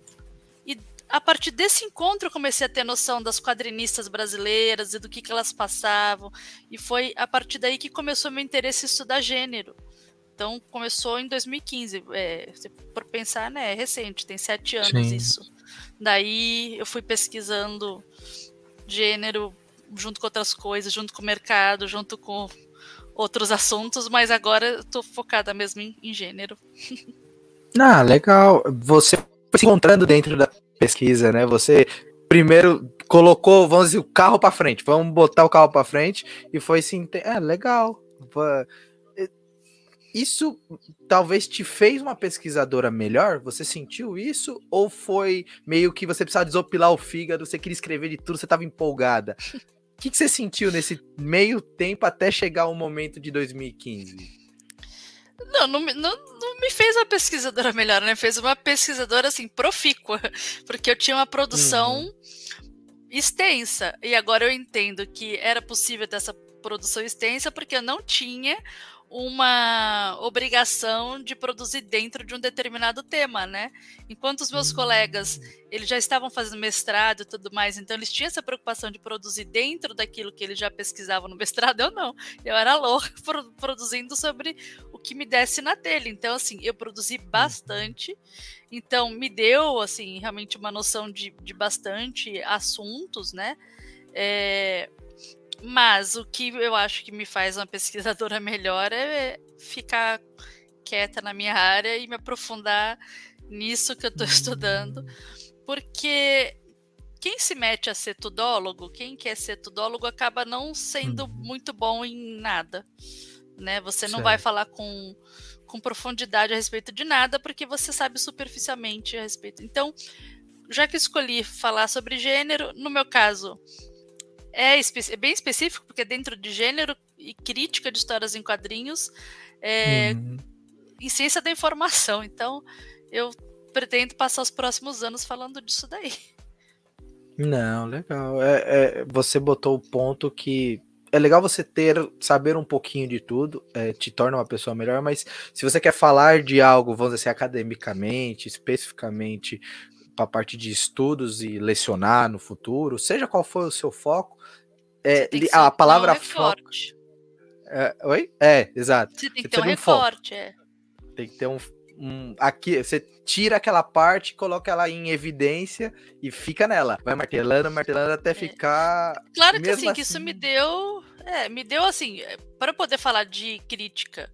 E a partir desse encontro eu comecei a ter noção das quadrinistas brasileiras e do que, que elas passavam e foi a partir daí que começou meu interesse em estudar gênero. Então começou em 2015. É, por pensar, né, é recente, tem sete anos Sim. isso. Daí eu fui pesquisando gênero junto com outras coisas, junto com o mercado, junto com outros assuntos, mas agora eu tô focada mesmo em, em gênero. Ah, legal. Você se encontrando dentro da pesquisa, né? Você primeiro colocou, vamos dizer, o carro para frente, vamos botar o carro para frente e foi assim, é legal isso talvez te fez uma pesquisadora melhor? Você sentiu isso? Ou foi meio que você precisava desopilar o fígado, você queria escrever de tudo, você estava empolgada? O que, que, você sentiu nesse meio tempo até chegar o momento de 2015? Não, não, não, não, me fez uma pesquisadora melhor, né? Fez uma pesquisadora assim, profícua, porque eu tinha uma produção uhum. extensa. E agora eu entendo que era possível ter essa produção extensa porque eu não tinha uma obrigação de produzir dentro de um determinado tema, né? Enquanto os meus colegas, eles já estavam fazendo mestrado e tudo mais, então eles tinham essa preocupação de produzir dentro daquilo que eles já pesquisavam no mestrado, eu não. Eu era louca produzindo sobre o que me desse na telha. Então, assim, eu produzi bastante. Então, me deu, assim, realmente uma noção de, de bastante assuntos, né? É, mas o que eu acho que me faz uma pesquisadora melhor é ficar quieta na minha área e me aprofundar nisso que eu estou estudando, porque quem se mete a ser tudólogo, quem quer ser tudólogo, acaba não sendo uhum. muito bom em nada, né? Você não certo. vai falar com, com profundidade a respeito de nada, porque você sabe superficialmente a respeito. Então, já que escolhi falar sobre gênero, no meu caso, é, é, bem específico, porque é dentro de gênero e crítica de histórias em quadrinhos, é, uhum. em ciência da informação. Então, eu pretendo passar os próximos anos falando disso daí. Não, legal. É, é, você botou o ponto que é legal você ter, saber um pouquinho de tudo, é, te torna uma pessoa melhor, mas se você quer falar de algo, vamos dizer assim, academicamente, especificamente para a parte de estudos e lecionar no futuro, seja qual for o seu foco, é, a palavra foco. É, oi? É, exato. Você tem que ter um recorte, é. Tem que ter um, um, aqui, você tira aquela parte, coloca ela em evidência e fica nela. Vai martelando, martelando até é. ficar. Claro que assim, assim, que isso me deu. É, me deu assim, é, para poder falar de crítica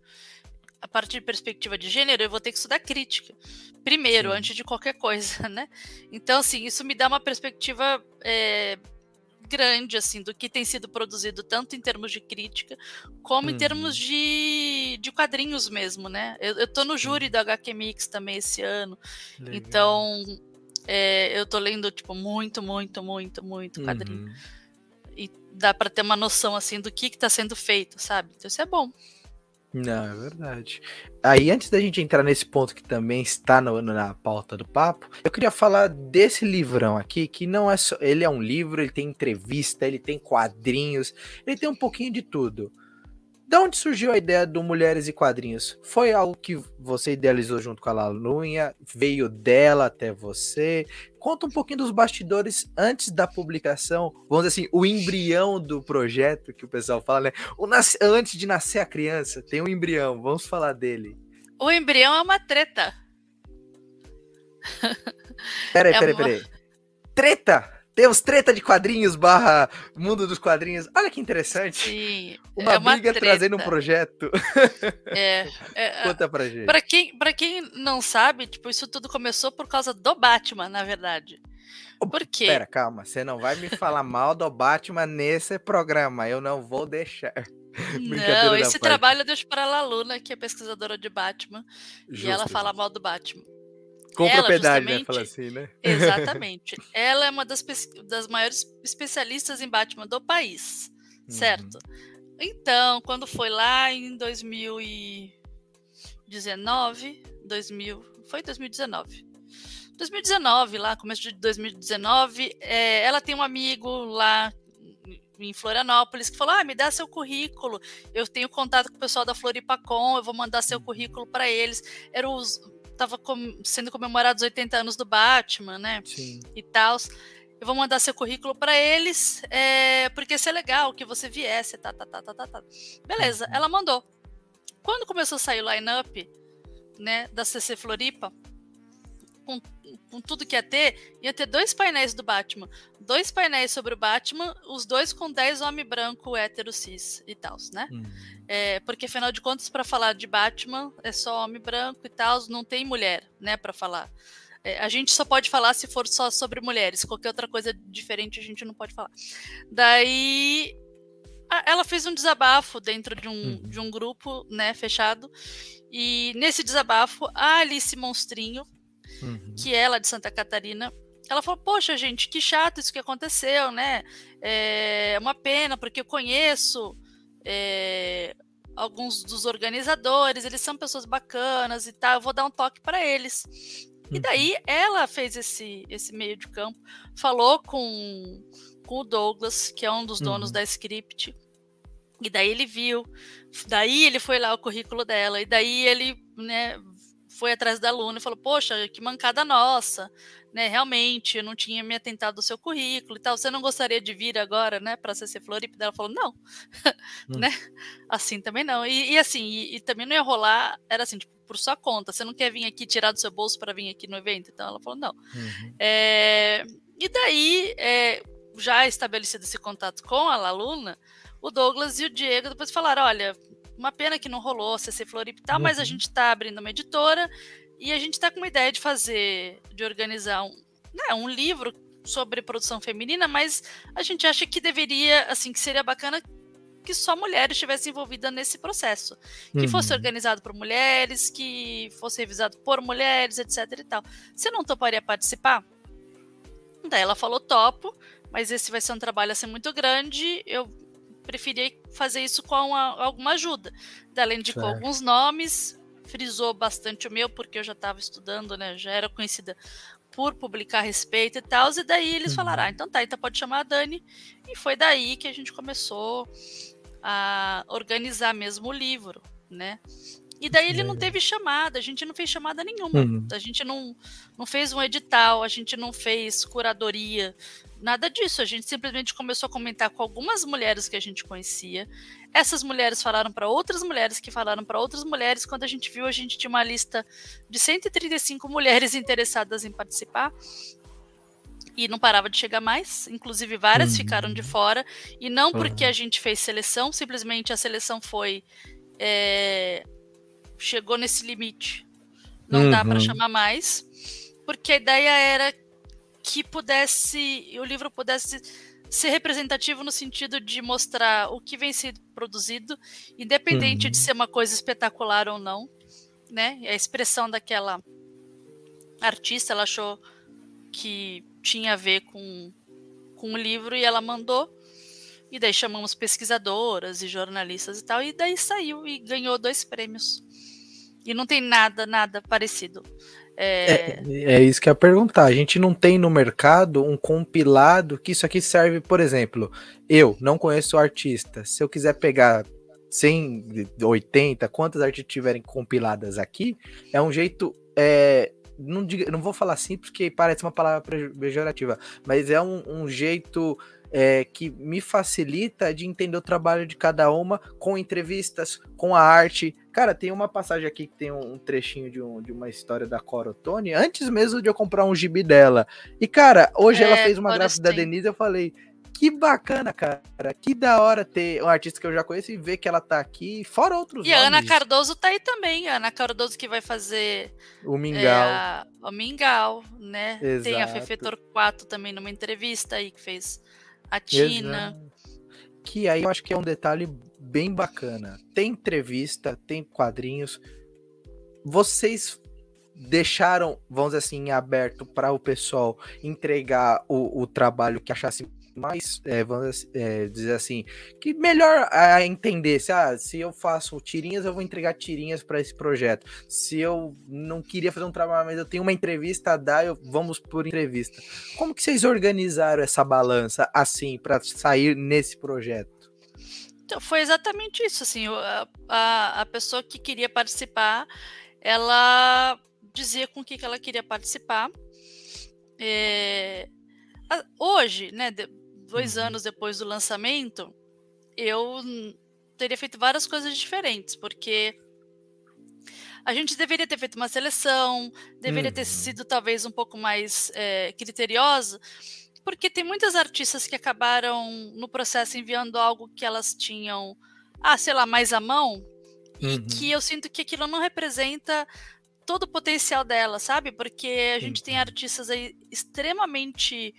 a partir de perspectiva de gênero, eu vou ter que estudar crítica. Primeiro, Sim. antes de qualquer coisa, né? Então, assim, isso me dá uma perspectiva é, grande assim do que tem sido produzido tanto em termos de crítica como em termos uhum. de, de quadrinhos mesmo, né? Eu, eu tô no júri da HQ Mix também esse ano, Legal. então é, eu tô lendo tipo muito, muito, muito, muito quadrinho uhum. e dá para ter uma noção assim do que está sendo feito, sabe? Então isso é bom. Não, é verdade. Aí, antes da gente entrar nesse ponto que também está no, na pauta do papo, eu queria falar desse livrão aqui, que não é só. Ele é um livro, ele tem entrevista, ele tem quadrinhos, ele tem um pouquinho de tudo. De onde surgiu a ideia do Mulheres e Quadrinhos? Foi algo que você idealizou junto com a Lalunha? Veio dela até você? Conta um pouquinho dos bastidores antes da publicação. Vamos dizer assim, o embrião do projeto que o pessoal fala, né? O nas... Antes de nascer a criança, tem um embrião. Vamos falar dele. O embrião é uma treta. Peraí, é peraí, uma... peraí. Treta! Temos treta de quadrinhos barra mundo dos quadrinhos. Olha que interessante. Sim, uma, é uma briga treta. trazendo um projeto. É. é Conta pra gente. Pra quem, pra quem não sabe, tipo, isso tudo começou por causa do Batman, na verdade. Por quê? Pera, calma. Você não vai me falar mal do Batman nesse programa. Eu não vou deixar. Não, esse trabalho eu deixo para a Laluna, que é pesquisadora de Batman. Justo, e ela fala mal do Batman. Com ela, propriedade, né? Fala assim, né? Exatamente. ela é uma das, das maiores especialistas em Batman do país, uhum. certo? Então, quando foi lá em 2019, 2000, foi 2019. 2019, lá, começo de 2019, é, ela tem um amigo lá em Florianópolis que falou: Ah, me dá seu currículo. Eu tenho contato com o pessoal da Floripacom, eu vou mandar seu currículo para eles. Era os, tava com, sendo comemorados 80 anos do Batman, né? Sim. E tal. Eu vou mandar seu currículo para eles, é, porque isso é legal que você viesse, tá, tá, tá, tá, tá, tá. Beleza, uhum. ela mandou. Quando começou a sair o line-up, né, da CC Floripa, com, com tudo que ia ter, ia ter dois painéis do Batman. Dois painéis sobre o Batman, os dois com 10 homem branco, hétero, cis e tal, né? Uhum. É, porque afinal de contas, para falar de Batman, é só homem branco e tal, não tem mulher, né, para falar. É, a gente só pode falar se for só sobre mulheres, qualquer outra coisa diferente a gente não pode falar. Daí ela fez um desabafo dentro de um, uhum. de um grupo, né, fechado. E nesse desabafo, a Alice Monstrinho, uhum. que é ela de Santa Catarina, ela falou: Poxa, gente, que chato isso que aconteceu, né? É uma pena, porque eu conheço é, alguns dos organizadores, eles são pessoas bacanas e tal, eu vou dar um toque para eles. E daí uhum. ela fez esse, esse meio de campo, falou com, com o Douglas, que é um dos donos uhum. da Script, e daí ele viu, daí ele foi lá o currículo dela, e daí ele né, foi atrás da aluna e falou: Poxa, que mancada nossa, né? Realmente, eu não tinha me atentado ao seu currículo e tal. Você não gostaria de vir agora, né, para CC Floripa? Ela falou: Não, hum. né? Assim também não. E, e assim, e, e, também não ia rolar, era assim, tipo, por sua conta. Você não quer vir aqui tirar do seu bolso para vir aqui no evento? Então ela falou: Não. Uhum. É, e daí, é, já estabelecido esse contato com a aluna, o Douglas e o Diego depois falaram: Olha uma pena que não rolou CC Floripa e tal, uhum. mas a uhum. gente está abrindo uma editora e a gente está com uma ideia de fazer, de organizar um, né, um livro sobre produção feminina, mas a gente acha que deveria, assim, que seria bacana que só mulheres estivessem envolvidas nesse processo. Que uhum. fosse organizado por mulheres, que fosse revisado por mulheres, etc e tal. Você não toparia participar? Daí ela falou, topo, mas esse vai ser um trabalho assim muito grande, eu preferi fazer isso com uma, alguma ajuda. Ela indicou alguns nomes, frisou bastante o meu, porque eu já estava estudando, né? Já era conhecida por publicar a respeito e tal. E daí eles uhum. falaram: ah, então tá, então pode chamar a Dani. E foi daí que a gente começou a organizar mesmo o livro, né? E daí ele não teve chamada, a gente não fez chamada nenhuma. Uhum. A gente não, não fez um edital, a gente não fez curadoria, nada disso. A gente simplesmente começou a comentar com algumas mulheres que a gente conhecia. Essas mulheres falaram para outras mulheres que falaram para outras mulheres. Quando a gente viu, a gente tinha uma lista de 135 mulheres interessadas em participar e não parava de chegar mais. Inclusive, várias uhum. ficaram de fora. E não porque a gente fez seleção, simplesmente a seleção foi. É, chegou nesse limite. Não uhum. dá para chamar mais, porque a ideia era que pudesse, o livro pudesse ser representativo no sentido de mostrar o que vem sendo produzido, independente uhum. de ser uma coisa espetacular ou não, né? A expressão daquela artista, ela achou que tinha a ver com, com o livro e ela mandou. E daí chamamos pesquisadoras e jornalistas e tal, e daí saiu e ganhou dois prêmios. E não tem nada, nada parecido. É... É, é... isso que eu ia perguntar. A gente não tem no mercado um compilado que isso aqui serve, por exemplo, eu não conheço o artista. Se eu quiser pegar 100, 80, quantas artes tiverem compiladas aqui, é um jeito. É, não, diga, não vou falar assim porque parece uma palavra pejorativa, mas é um, um jeito é, que me facilita de entender o trabalho de cada uma com entrevistas, com a arte. Cara, tem uma passagem aqui que tem um, trechinho de, um, de uma história da Corotone, antes mesmo de eu comprar um gibi dela. E, cara, hoje é, ela fez uma gráfica da Denise, eu falei, que bacana, cara. Que da hora ter um artista que eu já conheço e ver que ela tá aqui, fora outros E a Ana Cardoso tá aí também. A Ana Cardoso que vai fazer o Mingau. É, a, o Mingau, né? Exato. Tem a Fefe Torquato também numa entrevista aí que fez a Tina. Que aí eu acho que é um detalhe bem bacana. Tem entrevista, tem quadrinhos. Vocês deixaram, vamos dizer assim, aberto para o pessoal entregar o, o trabalho que achasse mais, é, vamos é, dizer assim, que melhor a entender se, ah, se eu faço tirinhas, eu vou entregar tirinhas para esse projeto. Se eu não queria fazer um trabalho, mas eu tenho uma entrevista a dar, eu, vamos por entrevista. Como que vocês organizaram essa balança assim para sair nesse projeto? Então, foi exatamente isso, assim, a, a, pessoa que queria participar, ela dizia com o que, que ela queria participar. É, hoje, né, dois uhum. anos depois do lançamento, eu teria feito várias coisas diferentes, porque a gente deveria ter feito uma seleção, deveria uhum. ter sido talvez um pouco mais é, criteriosa, porque tem muitas artistas que acabaram no processo enviando algo que elas tinham, ah, sei lá, mais à mão, uhum. e que eu sinto que aquilo não representa todo o potencial dela, sabe? Porque a gente tem artistas aí extremamente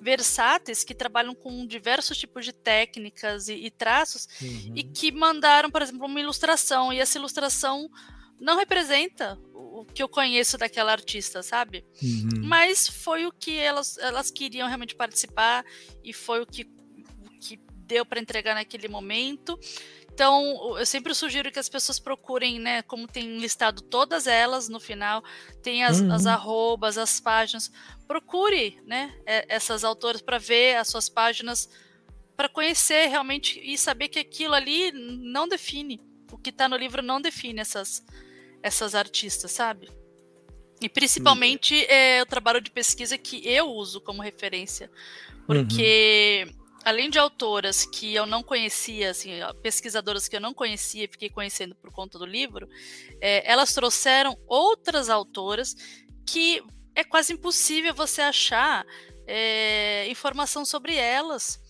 versáteis que trabalham com diversos tipos de técnicas e, e traços uhum. e que mandaram, por exemplo, uma ilustração e essa ilustração não representa o que eu conheço daquela artista, sabe? Uhum. Mas foi o que elas, elas queriam realmente participar e foi o que, o que deu para entregar naquele momento. Então, eu sempre sugiro que as pessoas procurem, né? Como tem listado todas elas no final, tem as, uhum. as arrobas, as páginas. Procure, né? Essas autoras para ver as suas páginas, para conhecer realmente e saber que aquilo ali não define. O que está no livro não define essas, essas artistas, sabe? E principalmente uhum. é o trabalho de pesquisa que eu uso como referência. Porque. Uhum além de autoras que eu não conhecia, assim, pesquisadoras que eu não conhecia, fiquei conhecendo por conta do livro, é, elas trouxeram outras autoras que é quase impossível você achar é, informação sobre elas,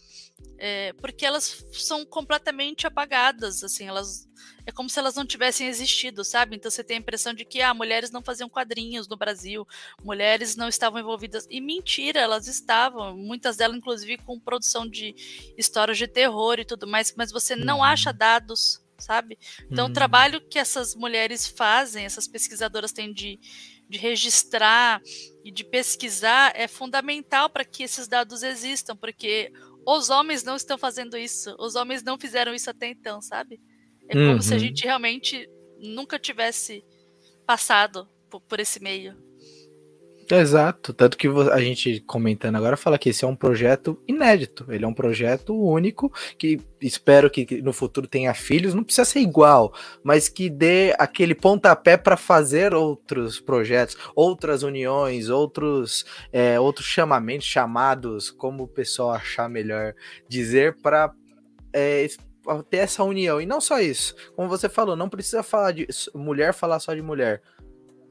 é, porque elas são completamente apagadas, assim, elas é como se elas não tivessem existido, sabe? Então você tem a impressão de que ah, mulheres não faziam quadrinhos no Brasil, mulheres não estavam envolvidas. E mentira, elas estavam, muitas delas, inclusive, com produção de histórias de terror e tudo mais, mas você não acha uhum. dados, sabe? Então o uhum. trabalho que essas mulheres fazem, essas pesquisadoras têm de, de registrar e de pesquisar é fundamental para que esses dados existam, porque os homens não estão fazendo isso, os homens não fizeram isso até então, sabe? É como uhum. se a uhum. gente realmente nunca tivesse passado por, por esse meio. Exato, tanto que a gente comentando agora fala que esse é um projeto inédito, ele é um projeto único que espero que no futuro tenha filhos, não precisa ser igual, mas que dê aquele pontapé para fazer outros projetos, outras uniões, outros é, outros chamamentos, chamados, como o pessoal achar melhor dizer para é, ter essa união e não só isso, como você falou, não precisa falar de mulher falar só de mulher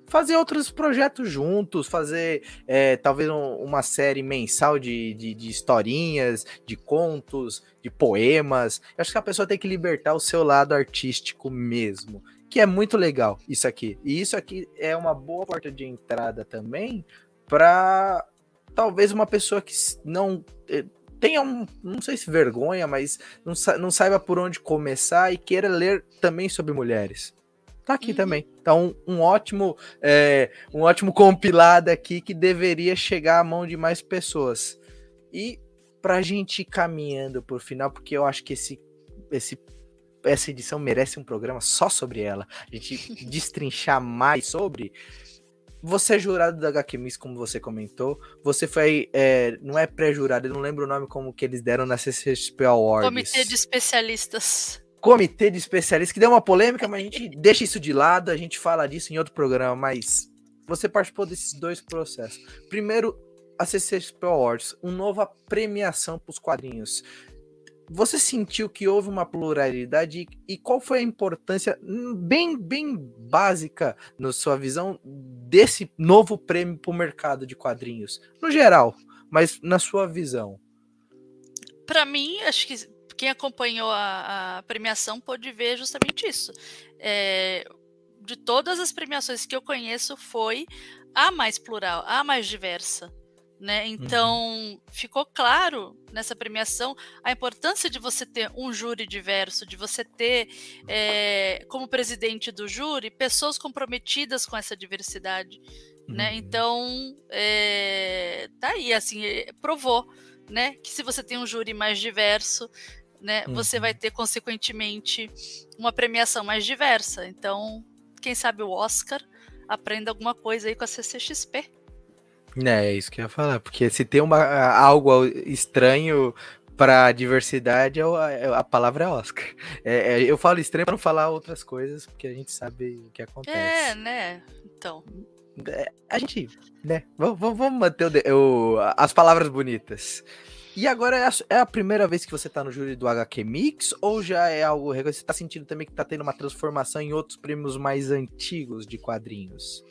fazer outros projetos juntos, fazer é, talvez um, uma série mensal de, de, de, historinhas, de contos, de poemas. Eu acho que a pessoa tem que libertar o seu lado artístico mesmo, que é muito legal isso aqui. E isso aqui é uma boa porta de entrada também para talvez uma pessoa que não eh, tenha um, não sei se vergonha, mas não, não saiba por onde começar e queira ler também sobre mulheres tá aqui uhum. também. Então, um ótimo, é, um ótimo compilado aqui que deveria chegar à mão de mais pessoas. E pra gente ir caminhando por final, porque eu acho que esse, esse essa edição merece um programa só sobre ela. A gente destrinchar mais sobre. Você é jurado da HQ Miss, como você comentou. Você foi. É, não é pré-jurado, eu não lembro o nome como que eles deram na CCXP Awards. Comitê de especialistas comitê de especialistas, que deu uma polêmica, mas a gente deixa isso de lado, a gente fala disso em outro programa, mas você participou desses dois processos. Primeiro, a CCXP Awards, uma nova premiação para os quadrinhos. Você sentiu que houve uma pluralidade e qual foi a importância hum, bem, bem básica, na sua visão, desse novo prêmio para o mercado de quadrinhos? No geral, mas na sua visão. Para mim, acho que quem acompanhou a, a premiação pôde ver justamente isso. É, de todas as premiações que eu conheço, foi a mais plural, a mais diversa. Né? Então, uhum. ficou claro nessa premiação a importância de você ter um júri diverso, de você ter, é, como presidente do júri, pessoas comprometidas com essa diversidade. Né? Uhum. Né? Então, é, tá aí, assim, provou né, que se você tem um júri mais diverso, né, uhum. você vai uhum. ter consequentemente uma premiação mais diversa. Então, quem sabe o Oscar aprenda alguma coisa aí com a CCXP. É, é isso que eu ia falar, porque se tem uma, algo estranho para diversidade, a, a palavra é Oscar. É, é, eu falo estranho para não falar outras coisas, porque a gente sabe o que acontece. É, né? Então. É, a gente, né? Vamos, vamos manter o, o, as palavras bonitas. E agora é a, é a, primeira vez que você tá no júri do HQ Mix ou já é algo Você tá sentindo também que tá tendo uma transformação em outros prêmios mais antigos de quadrinhos?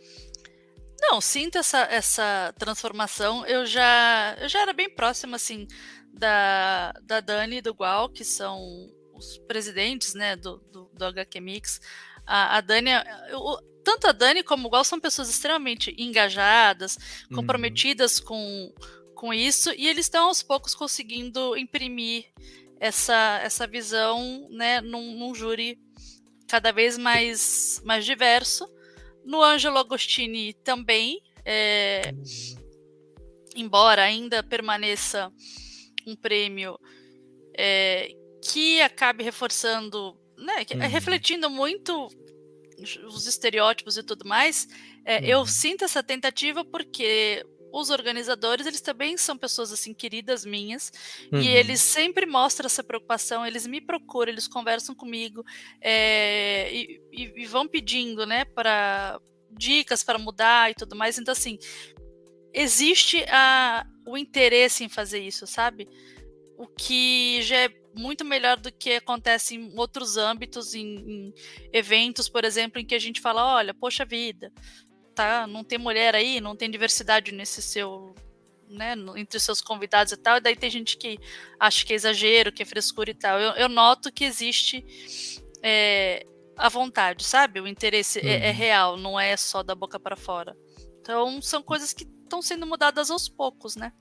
Não, sinto essa, essa transformação. Eu já, eu já era bem próxima, assim, da, da Dani e do Gual, que são os presidentes, né, do, do, do HQ Mix. A, a Dani, eu, tanto a Dani como o Gual são pessoas extremamente engajadas, uhum. comprometidas uhum. com com isso e eles estão aos poucos conseguindo imprimir essa, essa visão né, num, num júri cada vez mais, mais diverso. No Angelo Agostini também, é, embora ainda permaneça um prêmio é, que acabe reforçando, né, uhum. refletindo muito os estereótipos e tudo mais, é, uhum. eu sinto essa tentativa porque os organizadores, eles também são pessoas assim queridas minhas, uhum. e eles sempre mostram essa preocupação, eles me procuram, eles conversam comigo é, e, e, e, vão pedindo, né, para dicas para mudar e tudo mais. Então, assim, existe a, o interesse em fazer isso, sabe? O que já é muito melhor do que acontece em outros âmbitos, em, em eventos, por exemplo, em que a gente fala, olha, poxa vida, tá, não tem mulher aí, não tem diversidade nesse seu, né, entre os seus convidados e tal, e daí tem gente que acha que é exagero, que é frescura e tal. Eu, eu noto que existe é, a vontade, sabe? O interesse uhum. é, é, uhum. real, não é só da boca para fora. Então, são coisas que estão sendo mudadas aos poucos, né?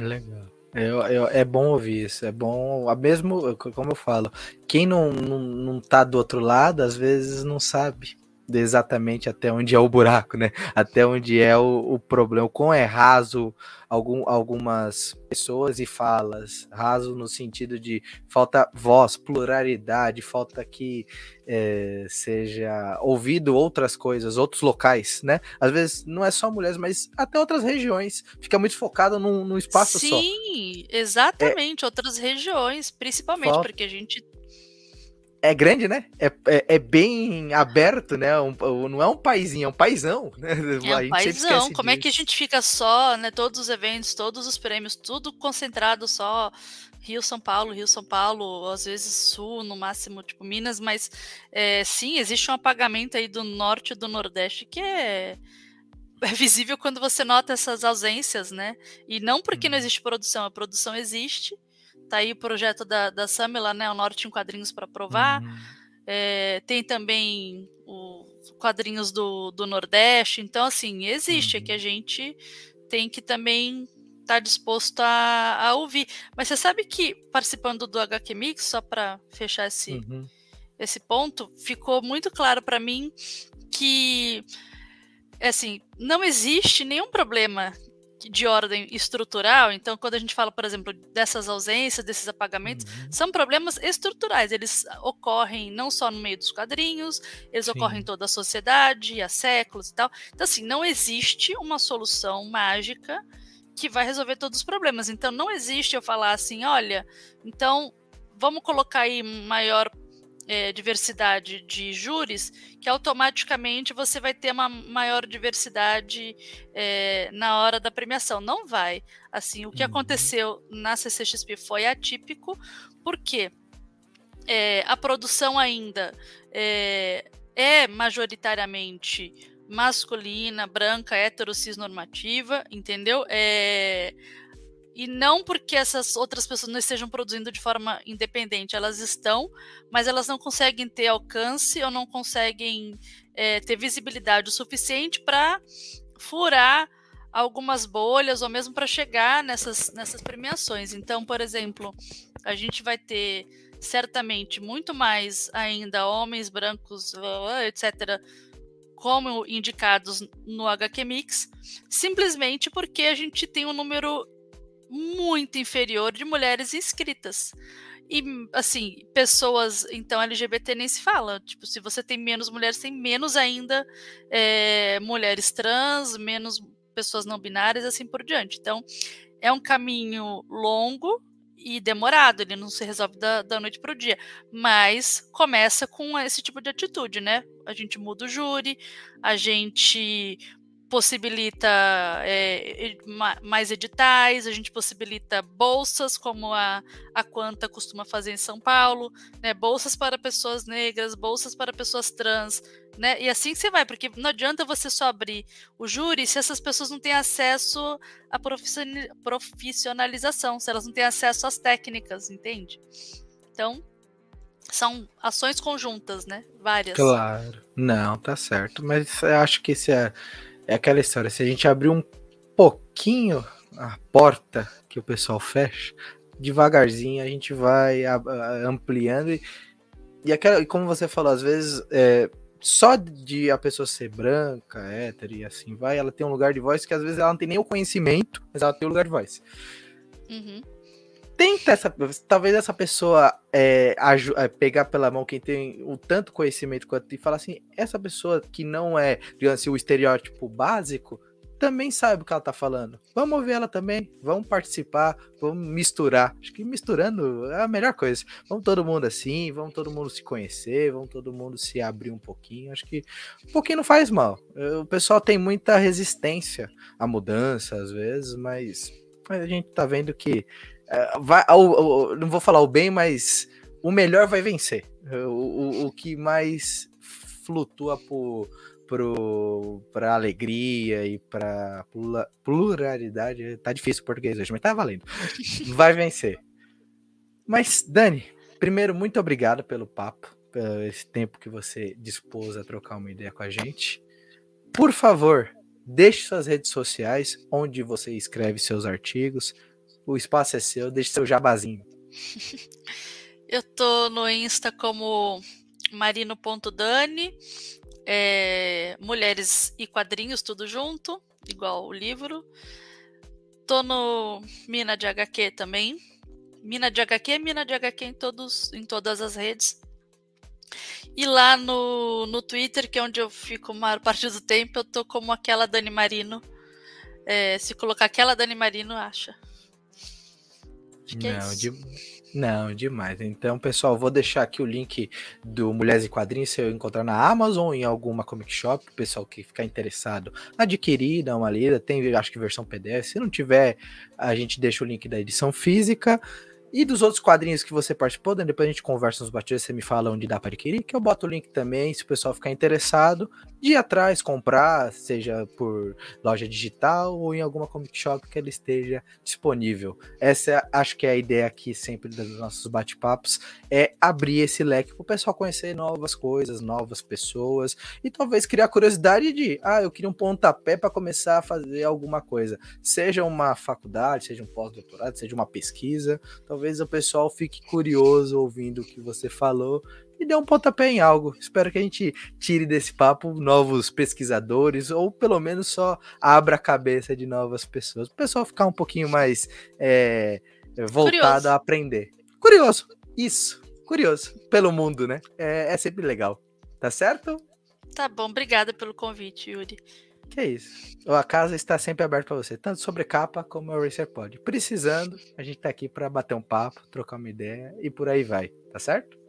Legal. É, é bom ouvir isso, é bom, mesmo, como eu falo, quem não, não, não tá do outro lado, às vezes não sabe exatamente até onde é o buraco, né? Até onde é o, o problema, o quão é raso algum, algumas pessoas e falas, raso no sentido de falta voz, pluralidade, falta que é, seja ouvido outras coisas, outros locais, né? Às vezes não é só mulheres, mas até outras regiões. Fica muito focado num, num espaço Sim, só. Sim, exatamente, é, outras regiões, principalmente falta... porque a gente é grande, né? É, é, é, bem aberto, né? Um, não é um paizinho, é um paizão, né? É um paizão. Como disso. é que a gente fica só, né? Todos os eventos, todos os prêmios, tudo concentrado só Rio, São Paulo, Rio, São Paulo, às vezes Sul, no máximo, tipo Minas, mas é, sim, existe um apagamento aí do Norte e do Nordeste que é, é visível quando você nota essas ausências, né? E não porque não uhum. existe produção, a produção existe, Tá aí o projeto da, da Samela, né? O Norte em Quadrinhos para provar. Uhum. É, tem também os quadrinhos do, do Nordeste. Então, assim, existe. Uhum. É que a gente tem que também estar tá disposto a, a, ouvir. Mas você sabe que, participando do HQ Mix, só para fechar esse, uhum. esse ponto, ficou muito claro para mim que assim, não existe nenhum problema de ordem estrutural. Então, quando a gente fala, por exemplo, dessas ausências, desses apagamentos, uhum. são problemas estruturais. Eles ocorrem não só no meio dos quadrinhos, eles Sim. ocorrem em toda a sociedade, há séculos e tal. Então, assim, não existe uma solução mágica que vai resolver todos os problemas. Então, não existe eu falar assim, olha, então vamos colocar aí maior é, diversidade de júris, que automaticamente você vai ter uma maior diversidade é, na hora da premiação. Não vai. Assim, o que uhum. aconteceu na CCXP foi atípico, porque é, a produção ainda é, é majoritariamente masculina, branca, hetero, cisnormativa, entendeu? É, e não porque essas outras pessoas não estejam produzindo de forma independente, elas estão, mas elas não conseguem ter alcance ou não conseguem é, ter visibilidade o suficiente para furar algumas bolhas ou mesmo para chegar nessas, nessas premiações. Então, por exemplo, a gente vai ter certamente muito mais ainda homens brancos, etc., como indicados no HQ Mix, simplesmente porque a gente tem um número muito inferior de mulheres inscritas. E, assim, pessoas, então, LGBT nem se fala. Tipo, se você tem menos mulheres, tem menos ainda é, mulheres trans, menos pessoas não binárias, assim por diante. Então, é um caminho longo e demorado, ele não se resolve da, da noite para o dia. Mas começa com esse tipo de atitude, né? A gente muda o júri, a gente possibilita é, mais editais, a gente possibilita bolsas, como a, a Quanta costuma fazer em São Paulo, né, bolsas para pessoas negras, bolsas para pessoas trans, né, e assim você vai, porque não adianta você só abrir o júri se essas pessoas não têm acesso à profissionalização, se elas não têm acesso às técnicas, entende? Então, são ações conjuntas, né? Várias. Claro. Não, tá certo. Mas acho que esse é é aquela história, se a gente abrir um pouquinho a porta que o pessoal fecha, devagarzinho a gente vai ampliando e, e aquela, como você falou, às vezes é, só de a pessoa ser branca, hétero e assim vai, ela tem um lugar de voz que às vezes ela não tem nem o conhecimento, mas ela tem um lugar de voz. Uhum. Tenta essa, talvez essa pessoa é, é, pegar pela mão quem tem o tanto conhecimento quanto e falar assim, essa pessoa que não é, digamos assim, o estereótipo básico, também sabe o que ela tá falando. Vamos ouvir ela também, vamos participar, vamos misturar. Acho que misturando é a melhor coisa. Vamos todo mundo assim, vamos todo mundo se conhecer, vamos todo mundo se abrir um pouquinho. Acho que um pouquinho não faz mal. O pessoal tem muita resistência à mudança às vezes, mas a gente tá vendo que é, vai, o, o, não vou falar o bem, mas o melhor vai vencer. O, o, que mais flutua por para alegria e para pluralidade. Tá difícil o português hoje, mas tá valendo. Vai vencer. Mas, Dani, primeiro, muito obrigado pelo papo, pelo esse tempo que você dispôs a trocar uma ideia com a gente. Por favor, deixe suas redes sociais, onde você escreve seus artigos, o espaço é seu, deixe seu jabazinho. Eu tô no Insta como marino.dani. é, Mulheres e Quadrinhos, tudo junto, igual o livro. Tô no Mina de HQ também. Mina de HQ, Mina de HQ em, todos, em todas as redes. E lá no, no Twitter, que é onde eu fico a maior parte do tempo, eu tô como aquela Dani Marino. É, se colocar aquela Dani Marino, acha. Acho que é Não, é isso. De... Não, demais. Então, pessoal, vou deixar aqui o link do Mulheres e Quadrinhos se eu encontrar na Amazon ou em alguma comic shop, o pessoal que ficar interessado adquirir, dar uma lida. Tem, acho que versão PDF. Se não tiver, a gente deixa o link da edição física. E dos outros quadrinhos que você participou, depois a gente conversa nos batidos, você me fala onde dá para adquirir, que eu boto o link também, se o pessoal ficar interessado, ir atrás, comprar, seja por loja digital ou em alguma comic shop que ele esteja disponível. Essa é, acho que é a ideia aqui sempre dos nossos bate-papos, é abrir esse leque para o pessoal conhecer novas coisas, novas pessoas, e talvez criar curiosidade de, ah, eu queria um pontapé para começar a fazer alguma coisa, seja uma faculdade, seja um pós-doutorado, seja uma pesquisa, talvez Talvez o pessoal fique curioso ouvindo o que você falou e dê um pontapé em algo. Espero que a gente tire desse papo novos pesquisadores, ou pelo menos só abra a cabeça de novas pessoas. O pessoal ficar um pouquinho mais é, voltado curioso. a aprender. Curioso, isso, curioso. Pelo mundo, né? É, é sempre legal. Tá certo? Tá bom, obrigada pelo convite, Yuri. Que é isso. A casa está sempre aberta para você, tanto sobre capa como o Racer Pod. Precisando, a gente tá aqui para bater um papo, trocar uma ideia e por aí vai, tá certo?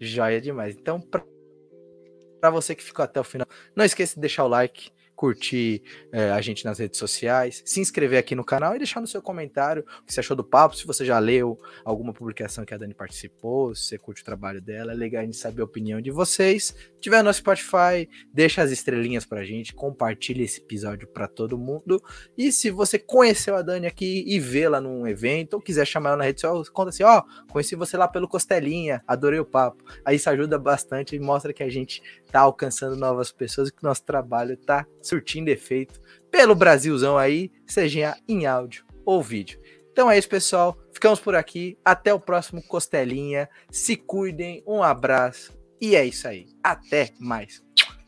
Joia demais. Então, para você que ficou até o final, não esqueça de deixar o like, curtir é, a gente nas redes sociais, se inscrever aqui no canal e deixar no seu comentário o que você achou do papo, se você já leu alguma publicação que a Dani participou, se você curte o trabalho dela, é legal a gente saber a opinião de vocês. Se tiver no Spotify, deixa as estrelinhas pra gente, compartilha esse episódio para todo mundo. E se você conheceu a Dani aqui e vê-la num evento, ou quiser chamar ela na rede social, conta assim, ó, oh, conheci você lá pelo Costelinha, adorei o papo. Aí isso ajuda bastante e mostra que a gente tá alcançando novas pessoas e que nosso trabalho tá surtindo efeito pelo Brasilzão aí, seja em áudio ou vídeo. Então é isso, pessoal. Ficamos por aqui. Até o próximo Costelinha. Se cuidem. Um abraço. E é isso aí. Até mais.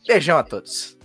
Beijão a todos.